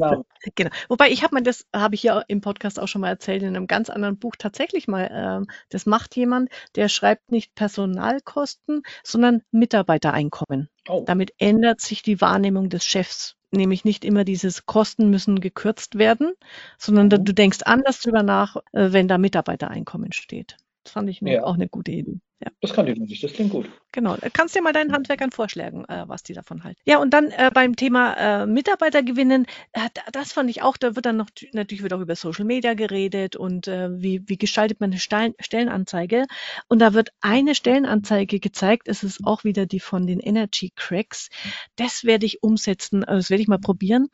Ah, genau. Wobei ich habe mir das, habe ich ja im Podcast auch schon mal erzählt, in einem ganz anderen Buch tatsächlich mal, ähm, das macht jemand, der schreibt nicht Personalkosten, sondern Mitarbeitereinkommen. Oh. Damit ändert sich die Wahrnehmung des Chefs. Nämlich nicht immer dieses Kosten müssen gekürzt werden, sondern mhm. du denkst anders drüber nach, äh, wenn da Mitarbeitereinkommen steht. Das fand ich ja. auch eine gute Idee. Ja. Das kann ich nicht, das klingt gut. Genau, kannst dir mal deinen Handwerkern vorschlagen, äh, was die davon halten. Ja, und dann äh, beim Thema äh, Mitarbeiter gewinnen, äh, das fand ich auch, da wird dann noch, natürlich wird auch über Social Media geredet und äh, wie, wie gestaltet man eine Stellen, Stellenanzeige. Und da wird eine Stellenanzeige gezeigt, es ist auch wieder die von den Energy Cracks. Das werde ich umsetzen, also das werde ich mal probieren,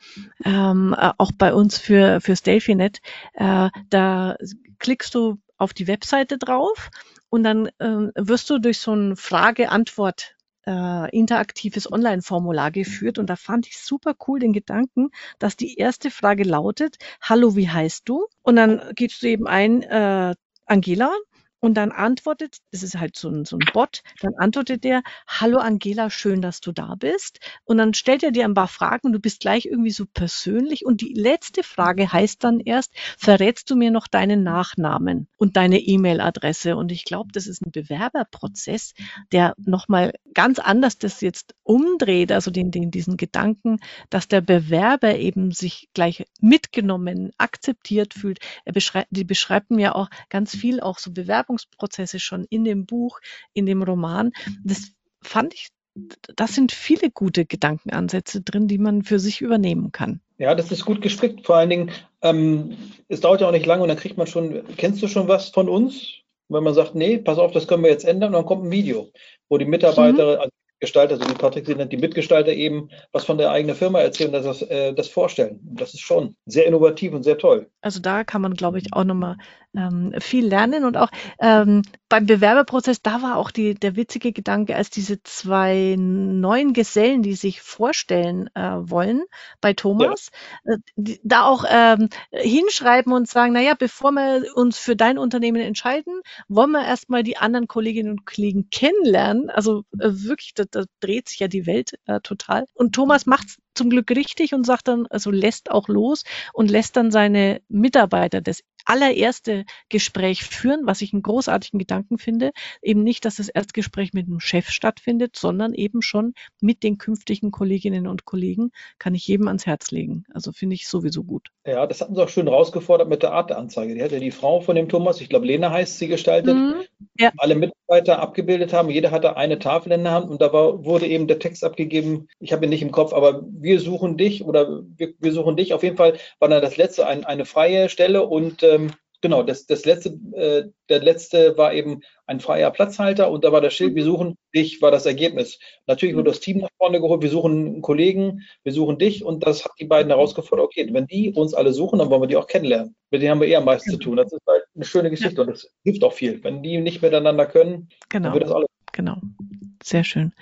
ähm, äh, auch bei uns für, für Delphinet. Da klickst du auf die Webseite drauf und dann ähm, wirst du durch so ein Frage-Antwort äh, interaktives Online-Formular geführt und da fand ich super cool den Gedanken, dass die erste Frage lautet, hallo, wie heißt du? Und dann gibst du eben ein, äh, Angela und dann antwortet, das ist halt so ein, so ein Bot, dann antwortet der, hallo Angela, schön, dass du da bist. Und dann stellt er dir ein paar Fragen und du bist gleich irgendwie so persönlich. Und die letzte Frage heißt dann erst, verrätst du mir noch deinen Nachnamen und deine E-Mail-Adresse? Und ich glaube, das ist ein Bewerberprozess, der nochmal ganz anders das jetzt umdreht, also den, den, diesen Gedanken, dass der Bewerber eben sich gleich mitgenommen, akzeptiert fühlt. Er beschreibt, die beschreiben ja auch ganz viel auch so Bewerber Bewerbungsprozesse schon in dem Buch, in dem Roman. Das fand ich, das sind viele gute Gedankenansätze drin, die man für sich übernehmen kann. Ja, das ist gut gestrickt. Vor allen Dingen, ähm, es dauert ja auch nicht lange und dann kriegt man schon, kennst du schon was von uns? Wenn man sagt, nee, pass auf, das können wir jetzt ändern, und dann kommt ein Video, wo die Mitarbeiter, mhm. also Gestalter, so wie Patrick sie nennt, die Mitgestalter eben was von der eigenen Firma erzählen, dass das, äh, das vorstellen. Und das ist schon sehr innovativ und sehr toll. Also da kann man, glaube ich, auch nochmal ähm, viel lernen und auch ähm, beim Bewerberprozess, da war auch die, der witzige Gedanke, als diese zwei neuen Gesellen, die sich vorstellen äh, wollen bei Thomas, ja. äh, die, da auch ähm, hinschreiben und sagen, naja, bevor wir uns für dein Unternehmen entscheiden, wollen wir erstmal die anderen Kolleginnen und Kollegen kennenlernen. Also äh, wirklich, da, da dreht sich ja die Welt äh, total. Und Thomas macht zum Glück richtig und sagt dann, also lässt auch los und lässt dann seine Mitarbeiter das allererste Gespräch führen, was ich einen großartigen Gedanken finde. Eben nicht, dass das Erstgespräch mit dem Chef stattfindet, sondern eben schon mit den künftigen Kolleginnen und Kollegen, kann ich jedem ans Herz legen. Also finde ich sowieso gut. Ja, das hatten sie auch schön rausgefordert mit der Art der Anzeige. Die hat ja die Frau von dem Thomas, ich glaube Lena heißt sie, gestaltet. Mhm, ja. Alle Mitarbeiter abgebildet haben. Jeder hatte eine Tafel in der Hand und da war, wurde eben der Text abgegeben. Ich habe ihn nicht im Kopf, aber wir suchen dich oder wir, wir suchen dich. Auf jeden Fall war dann das letzte ein, eine freie Stelle und ähm, genau, das, das letzte, äh, der letzte war eben ein freier Platzhalter und da war das Schild, wir suchen dich, war das Ergebnis. Natürlich wurde das Team nach vorne geholt, wir suchen einen Kollegen, wir suchen dich und das hat die beiden herausgefordert, okay, wenn die uns alle suchen, dann wollen wir die auch kennenlernen. Mit denen haben wir eher am meisten zu tun. Das ist halt eine schöne Geschichte ja. und das hilft auch viel. Wenn die nicht miteinander können, genau. dann wird das alles. Genau. Sehr schön.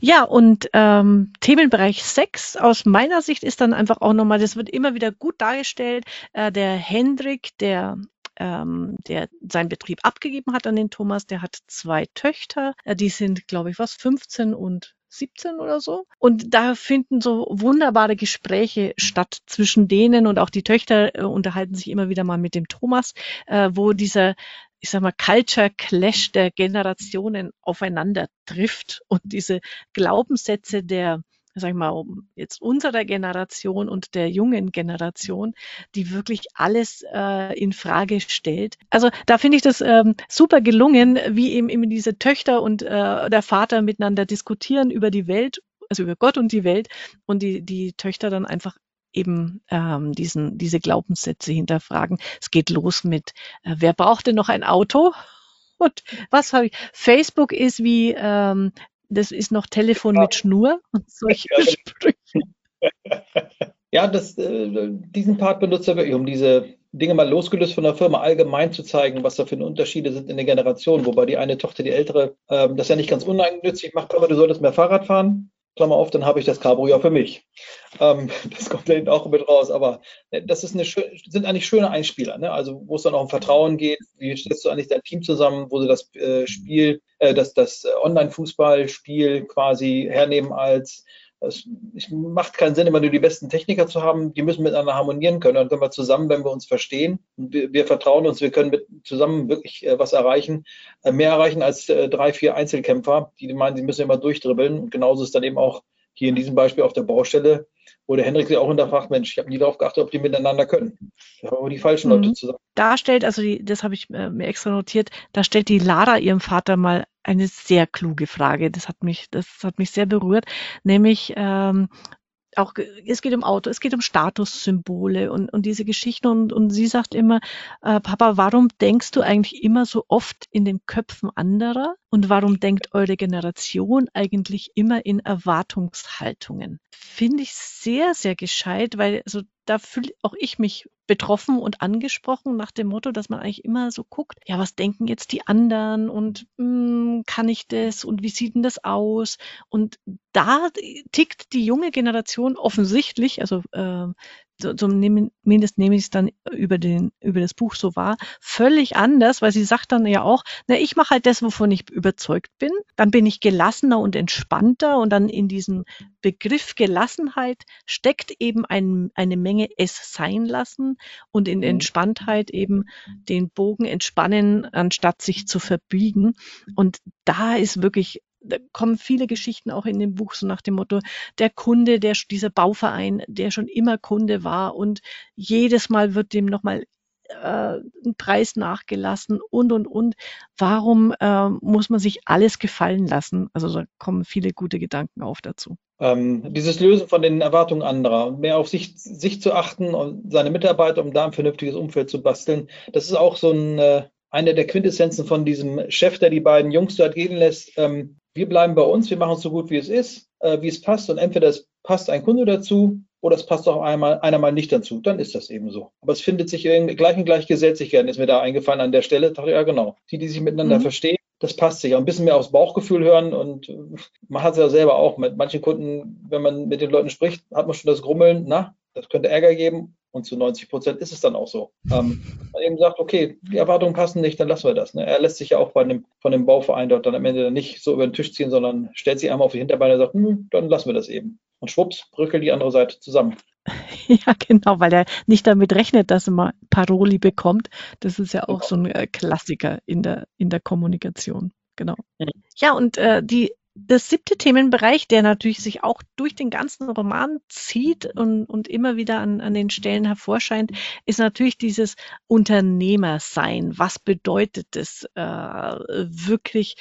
Ja, und ähm, Themenbereich Sex aus meiner Sicht ist dann einfach auch nochmal, das wird immer wieder gut dargestellt. Äh, der Hendrik, der ähm, der seinen Betrieb abgegeben hat an den Thomas, der hat zwei Töchter, äh, die sind, glaube ich, was, 15 und 17 oder so. Und da finden so wunderbare Gespräche statt zwischen denen. Und auch die Töchter äh, unterhalten sich immer wieder mal mit dem Thomas, äh, wo dieser ich sag mal, Culture Clash der Generationen aufeinander trifft. Und diese Glaubenssätze der sag ich mal, jetzt unserer Generation und der jungen Generation, die wirklich alles äh, in Frage stellt. Also da finde ich das ähm, super gelungen, wie eben, eben diese Töchter und äh, der Vater miteinander diskutieren über die Welt, also über Gott und die Welt und die, die Töchter dann einfach eben ähm, diesen, diese Glaubenssätze hinterfragen. Es geht los mit, äh, wer braucht denn noch ein Auto? Und was habe ich? Facebook ist wie ähm, das ist noch Telefon ja. mit Schnur und solche ja, Sprüche. Ja, das, äh, diesen Part benutzt er wirklich, um diese Dinge mal losgelöst von der Firma allgemein zu zeigen, was da für Unterschiede sind in der Generation, wobei die eine Tochter, die ältere, ähm, das ja nicht ganz uneigennützig macht, aber du solltest mehr Fahrrad fahren. Klammer auf, dann habe ich das Cabrio für mich. Ähm, das kommt da auch mit raus. Aber äh, das ist eine, sind eigentlich schöne Einspieler, ne? also wo es dann auch um Vertrauen geht. Wie stellst du eigentlich dein Team zusammen, wo sie das äh, Spiel, äh, das, das Online-Fußballspiel quasi hernehmen als es macht keinen Sinn, immer nur die besten Techniker zu haben. Die müssen miteinander harmonieren können. Dann können wir zusammen, wenn wir uns verstehen, wir, wir vertrauen uns, wir können mit, zusammen wirklich äh, was erreichen, äh, mehr erreichen als äh, drei, vier Einzelkämpfer, die meinen, sie müssen immer durchdribbeln. Und genauso ist dann eben auch hier in diesem Beispiel auf der Baustelle, wo der Hendrik sich auch hinterfragt, Mensch, ich habe nie darauf geachtet, ob die miteinander können. Da haben aber die falschen mhm. Leute zusammen. Da stellt, also die, das habe ich äh, mir extra notiert, da stellt die Lara ihrem Vater mal eine sehr kluge Frage. Das hat mich, das hat mich sehr berührt, nämlich ähm, auch es geht um Auto, es geht um Statussymbole und, und diese Geschichten und, und sie sagt immer, äh, Papa, warum denkst du eigentlich immer so oft in den Köpfen anderer und warum denkt eure Generation eigentlich immer in Erwartungshaltungen? Finde ich sehr, sehr gescheit, weil also da fühle auch ich mich betroffen und angesprochen nach dem Motto, dass man eigentlich immer so guckt, ja, was denken jetzt die anderen und mh, hm, kann ich das und wie sieht denn das aus? Und da tickt die junge Generation offensichtlich, also äh, zumindest nehme ich es dann über den über das Buch so wahr, völlig anders, weil sie sagt dann ja auch, na ich mache halt das, wovon ich überzeugt bin, dann bin ich gelassener und entspannter und dann in diesem Begriff Gelassenheit steckt eben ein, eine Menge es sein lassen und in mhm. Entspanntheit eben den Bogen entspannen, anstatt sich zu verbiegen. Und da ist wirklich da kommen viele Geschichten auch in dem Buch so nach dem Motto, der Kunde, der, dieser Bauverein, der schon immer Kunde war und jedes Mal wird dem nochmal äh, ein Preis nachgelassen und, und, und. Warum äh, muss man sich alles gefallen lassen? Also da kommen viele gute Gedanken auf dazu. Ähm, dieses Lösen von den Erwartungen anderer mehr auf sich, sich zu achten und seine Mitarbeiter, um da ein vernünftiges Umfeld zu basteln, das ist auch so ein, äh, eine der Quintessenzen von diesem Chef, der die beiden Jungs dort gehen lässt. Ähm, wir bleiben bei uns, wir machen es so gut, wie es ist, äh, wie es passt. Und entweder es passt ein Kunde dazu oder es passt auch einmal, einer mal nicht dazu. Dann ist das eben so. Aber es findet sich irgendwie gleich und gleich Gesetzlichkeiten, ist mir da eingefallen an der Stelle. Dachte, ja, genau. Die, die sich miteinander mhm. verstehen, das passt sich. Ein bisschen mehr aufs Bauchgefühl hören und äh, man hat es ja selber auch. Mit manchen Kunden, wenn man mit den Leuten spricht, hat man schon das Grummeln, na, das könnte Ärger geben. Und zu 90 Prozent ist es dann auch so. Ähm, man eben sagt, okay, die Erwartungen passen nicht, dann lassen wir das. Ne? Er lässt sich ja auch bei dem, von dem Bauverein dort dann am Ende dann nicht so über den Tisch ziehen, sondern stellt sich einmal auf die Hinterbeine und sagt, hm, dann lassen wir das eben. Und schwupps, bröckelt die andere Seite zusammen. Ja, genau, weil er nicht damit rechnet, dass er mal Paroli bekommt. Das ist ja auch genau. so ein äh, Klassiker in der, in der Kommunikation. Genau. Mhm. Ja, und äh, die das siebte Themenbereich, der natürlich sich auch durch den ganzen Roman zieht und, und immer wieder an, an den Stellen hervorscheint, ist natürlich dieses Unternehmersein. Was bedeutet es äh, wirklich?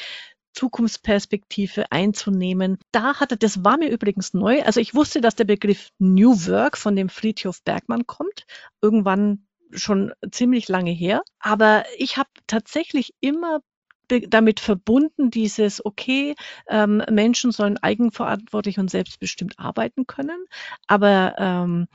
Zukunftsperspektive einzunehmen. Da hatte, das war mir übrigens neu. Also ich wusste, dass der Begriff New Work von dem Friedhof Bergmann kommt. Irgendwann schon ziemlich lange her. Aber ich habe tatsächlich immer damit verbunden, dieses, okay, ähm, Menschen sollen eigenverantwortlich und selbstbestimmt arbeiten können, aber ähm,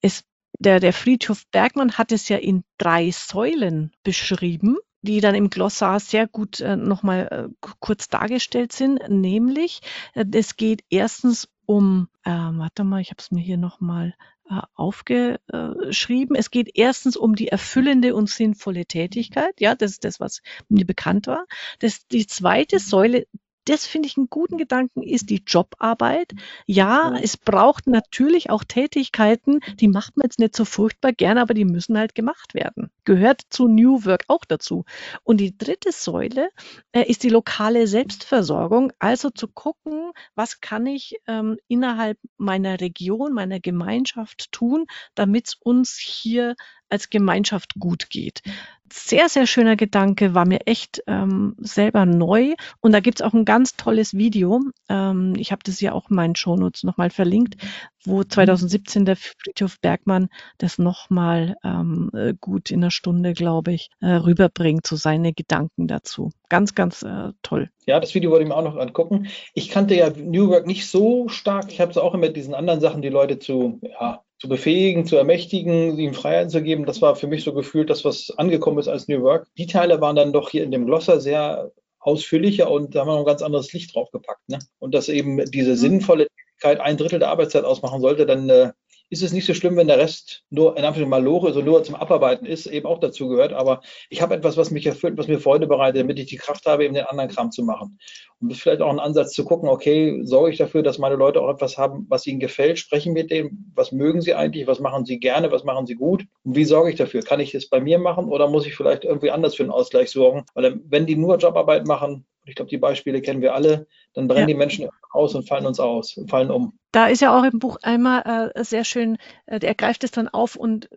es, der, der Friedhof Bergmann hat es ja in drei Säulen beschrieben die dann im Glossar sehr gut äh, nochmal äh, kurz dargestellt sind, nämlich äh, es geht erstens um, äh, warte mal, ich habe es mir hier nochmal äh, aufgeschrieben. Es geht erstens um die erfüllende und sinnvolle Tätigkeit. Ja, das ist das, was mir bekannt war. Das, die zweite Säule das finde ich einen guten Gedanken, ist die Jobarbeit. Ja, es braucht natürlich auch Tätigkeiten, die macht man jetzt nicht so furchtbar gerne, aber die müssen halt gemacht werden. Gehört zu New Work auch dazu. Und die dritte Säule äh, ist die lokale Selbstversorgung, also zu gucken, was kann ich ähm, innerhalb meiner Region, meiner Gemeinschaft tun, damit es uns hier als Gemeinschaft gut geht. Sehr, sehr schöner Gedanke, war mir echt ähm, selber neu. Und da gibt's auch ein ganz tolles Video. Ähm, ich habe das ja auch in meinen Shownotes nochmal verlinkt, wo 2017 der Friedhof Bergmann das nochmal ähm, äh, gut in einer Stunde, glaube ich, äh, rüberbringt, so seine Gedanken dazu. Ganz, ganz äh, toll. Ja, das Video wollte ich mir auch noch angucken. Ich kannte ja New Work nicht so stark. Ich habe es auch immer mit diesen anderen Sachen, die Leute zu ja, zu befähigen, zu ermächtigen, ihnen Freiheiten zu geben. Das war für mich so gefühlt das, was angekommen ist als New Work. Die Teile waren dann doch hier in dem Glosser sehr ausführlicher und da haben wir noch ein ganz anderes Licht draufgepackt. Ne? Und dass eben diese mhm. sinnvolle Tätigkeit ein Drittel der Arbeitszeit ausmachen sollte, dann äh, ist es nicht so schlimm, wenn der Rest nur in Anführungszeichen mal Lore, also nur zum Abarbeiten ist, eben auch dazu gehört. Aber ich habe etwas, was mich erfüllt, was mir Freude bereitet, damit ich die Kraft habe, eben den anderen Kram zu machen. Und das ist vielleicht auch ein Ansatz zu gucken, okay, sorge ich dafür, dass meine Leute auch etwas haben, was ihnen gefällt, sprechen mit dem, was mögen sie eigentlich, was machen sie gerne, was machen sie gut und wie sorge ich dafür? Kann ich es bei mir machen oder muss ich vielleicht irgendwie anders für einen Ausgleich sorgen? Weil wenn die nur Jobarbeit machen, ich glaube, die Beispiele kennen wir alle, dann brennen ja. die Menschen aus und fallen uns aus und fallen um. Da ist ja auch im Buch einmal äh, sehr schön, äh, er greift es dann auf und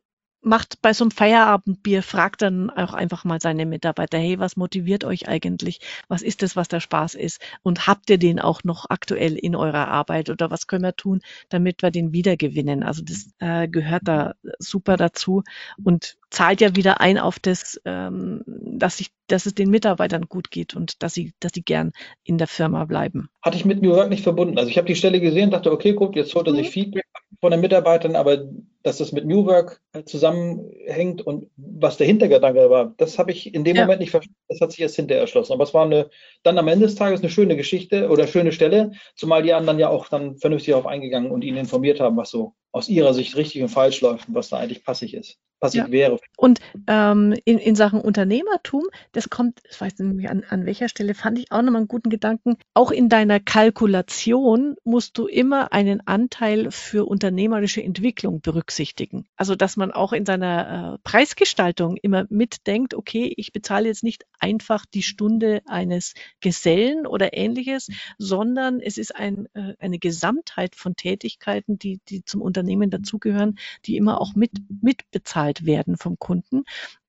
macht bei so einem Feierabendbier, fragt dann auch einfach mal seine Mitarbeiter, hey, was motiviert euch eigentlich? Was ist das, was der Spaß ist? Und habt ihr den auch noch aktuell in eurer Arbeit oder was können wir tun, damit wir den wiedergewinnen? Also das äh, gehört da super dazu und zahlt ja wieder ein auf das, ähm, dass sich, dass es den Mitarbeitern gut geht und dass sie, dass sie gern in der Firma bleiben. Hatte ich mit New Work nicht verbunden. Also ich habe die Stelle gesehen, dachte, okay, gut, jetzt holt er sich mhm. Feedback von den Mitarbeitern, aber dass das mit New Work äh, zusammenhängt und was der Hintergedanke war, das habe ich in dem ja. Moment nicht verstanden. Das hat sich erst hinterher erschlossen. Aber es war eine, dann am Ende des Tages eine schöne Geschichte oder eine schöne Stelle, zumal die anderen ja auch dann vernünftig darauf eingegangen und ihn informiert haben, was so aus ihrer Sicht richtig und falsch läuft und was da eigentlich passig ist, passig ja. wäre. Und ähm, in, in Sachen Unternehmertum, das kommt, ich weiß nicht an, an welcher Stelle, fand ich auch nochmal einen guten Gedanken. Auch in deiner Kalkulation musst du immer einen Anteil für unternehmerische Entwicklung berücksichtigen. Also dass man auch in seiner äh, Preisgestaltung immer mitdenkt, okay, ich bezahle jetzt nicht einfach die Stunde eines Gesellen oder ähnliches, sondern es ist ein, äh, eine Gesamtheit von Tätigkeiten, die, die zum Unternehmen Unternehmen dazugehören, die immer auch mit, mitbezahlt werden vom Kunden.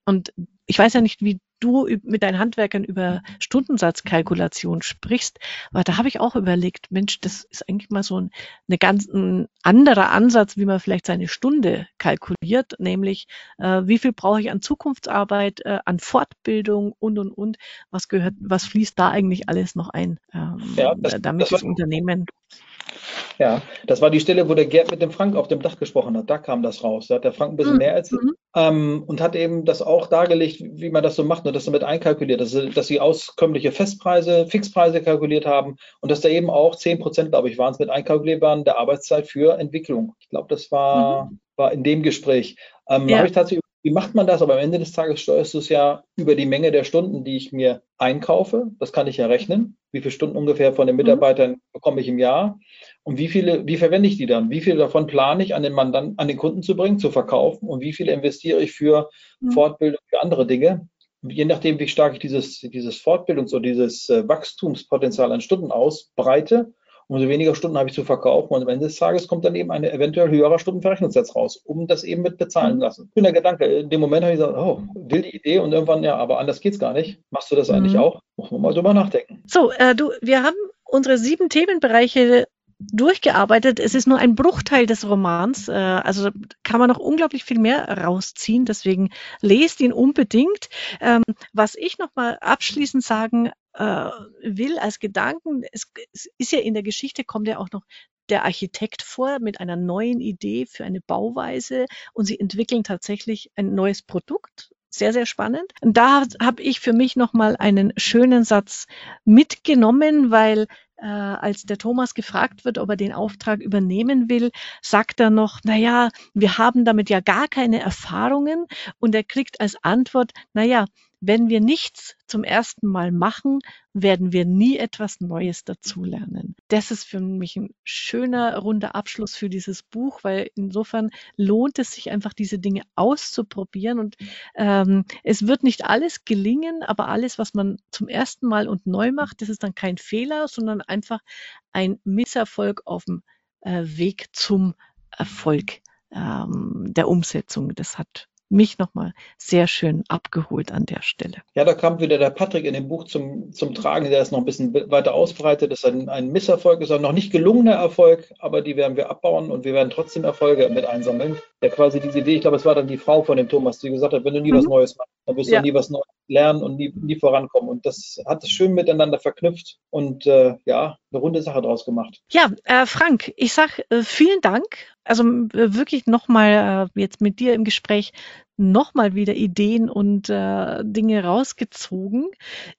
Und ich weiß ja nicht, wie du mit deinen Handwerkern über Stundensatzkalkulation sprichst, aber da habe ich auch überlegt, Mensch, das ist eigentlich mal so ein, eine ganz ein anderer Ansatz, wie man vielleicht seine Stunde kalkuliert, nämlich äh, wie viel brauche ich an Zukunftsarbeit, äh, an Fortbildung und und und, was gehört, was fließt da eigentlich alles noch ein, ähm, ja, das, damit das, das Unternehmen ja, das war die Stelle, wo der Gerd mit dem Frank auf dem Dach gesprochen hat. Da kam das raus. Da hat der Frank ein bisschen mhm. mehr erzählt mhm. ähm, und hat eben das auch dargelegt, wie man das so macht und das damit einkalkuliert, dass sie, dass sie auskömmliche Festpreise, Fixpreise kalkuliert haben und dass da eben auch 10 Prozent, glaube ich, waren es mit einkalkuliert waren der Arbeitszeit für Entwicklung. Ich glaube, das war, mhm. war in dem Gespräch. Ähm, ja. Habe ich tatsächlich wie macht man das? Aber am Ende des Tages steuerst du es ja über die Menge der Stunden, die ich mir einkaufe. Das kann ich ja rechnen. Wie viele Stunden ungefähr von den mhm. Mitarbeitern bekomme ich im Jahr? Und wie viele, wie verwende ich die dann? Wie viele davon plane ich an den Mandanten, an den Kunden zu bringen, zu verkaufen? Und wie viele investiere ich für mhm. Fortbildung, für andere Dinge? Und je nachdem, wie stark ich dieses, dieses Fortbildungs- oder dieses äh, Wachstumspotenzial an Stunden ausbreite, umso weniger Stunden habe ich zu verkaufen und am Ende des Tages kommt dann eben ein eventuell höherer Stundenverrechnungssatz raus, um das eben mit bezahlen mhm. lassen. Schöner Gedanke. In dem Moment habe ich gesagt, oh, wilde Idee und irgendwann, ja, aber anders geht es gar nicht. Machst du das mhm. eigentlich auch? Muss man mal drüber nachdenken. So, äh, du, wir haben unsere sieben Themenbereiche durchgearbeitet. Es ist nur ein Bruchteil des Romans, äh, also kann man noch unglaublich viel mehr rausziehen. Deswegen lest ihn unbedingt. Ähm, was ich noch mal abschließend sagen äh, will als Gedanken, es, es ist ja in der Geschichte kommt ja auch noch der Architekt vor mit einer neuen Idee für eine Bauweise und sie entwickeln tatsächlich ein neues Produkt. Sehr, sehr spannend. Und da habe ich für mich nochmal einen schönen Satz mitgenommen, weil äh, als der Thomas gefragt wird, ob er den Auftrag übernehmen will, sagt er noch, na ja, wir haben damit ja gar keine Erfahrungen und er kriegt als Antwort, na ja, wenn wir nichts zum ersten Mal machen, werden wir nie etwas Neues dazulernen. Das ist für mich ein schöner runder Abschluss für dieses Buch, weil insofern lohnt es sich einfach, diese Dinge auszuprobieren. Und ähm, es wird nicht alles gelingen, aber alles, was man zum ersten Mal und neu macht, das ist dann kein Fehler, sondern einfach ein Misserfolg auf dem äh, Weg zum Erfolg ähm, der Umsetzung. Das hat mich nochmal sehr schön abgeholt an der Stelle. Ja, da kam wieder der Patrick in dem Buch zum, zum Tragen, der ist noch ein bisschen weiter ausbreitet. Das ist ein, ein Misserfolg, ist ein noch nicht gelungener Erfolg, aber die werden wir abbauen und wir werden trotzdem Erfolge mit einsammeln. Ja, quasi diese Idee, ich glaube, es war dann die Frau von dem Thomas, die gesagt hat, wenn du nie mhm. was Neues machst, dann wirst ja. du nie was Neues lernen und nie, nie vorankommen. Und das hat es schön miteinander verknüpft und äh, ja, eine runde Sache draus gemacht. Ja, äh, Frank, ich sage äh, vielen Dank. Also wirklich nochmal äh, jetzt mit dir im Gespräch nochmal wieder Ideen und äh, Dinge rausgezogen.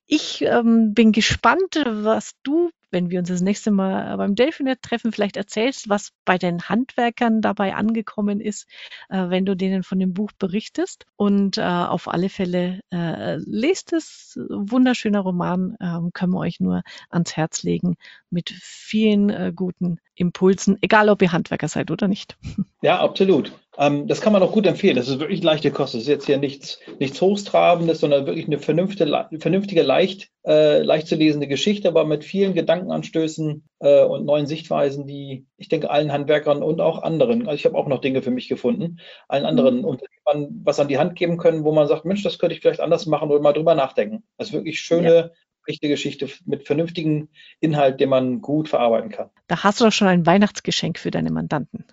Ich ähm, bin gespannt, was du wenn wir uns das nächste Mal beim Delfinet treffen, vielleicht erzählst, was bei den Handwerkern dabei angekommen ist, äh, wenn du denen von dem Buch berichtest. Und äh, auf alle Fälle äh, lest es. Wunderschöner Roman, ähm, können wir euch nur ans Herz legen mit vielen äh, guten Impulsen, egal ob ihr Handwerker seid oder nicht. Ja, absolut. Ähm, das kann man auch gut empfehlen. Das ist wirklich leichte Kost. Das ist jetzt hier nichts, nichts Hochstrabendes, sondern wirklich eine vernünftige, vernünftige leicht, äh, leicht zu lesende Geschichte, aber mit vielen Gedankenanstößen äh, und neuen Sichtweisen, die ich denke allen Handwerkern und auch anderen, also ich habe auch noch Dinge für mich gefunden, allen anderen mhm. Unternehmern was an die Hand geben können, wo man sagt, Mensch, das könnte ich vielleicht anders machen oder mal drüber nachdenken. Das ist wirklich schöne, ja echte Geschichte mit vernünftigem Inhalt, den man gut verarbeiten kann. Da hast du doch schon ein Weihnachtsgeschenk für deine Mandanten.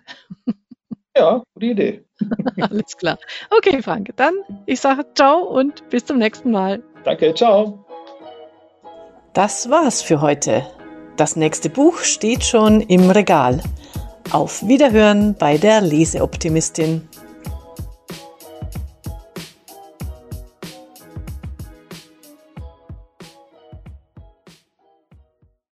Ja, gute Idee. Alles klar. Okay, Frank, dann ich sage ciao und bis zum nächsten Mal. Danke, ciao. Das war's für heute. Das nächste Buch steht schon im Regal. Auf Wiederhören bei der Leseoptimistin.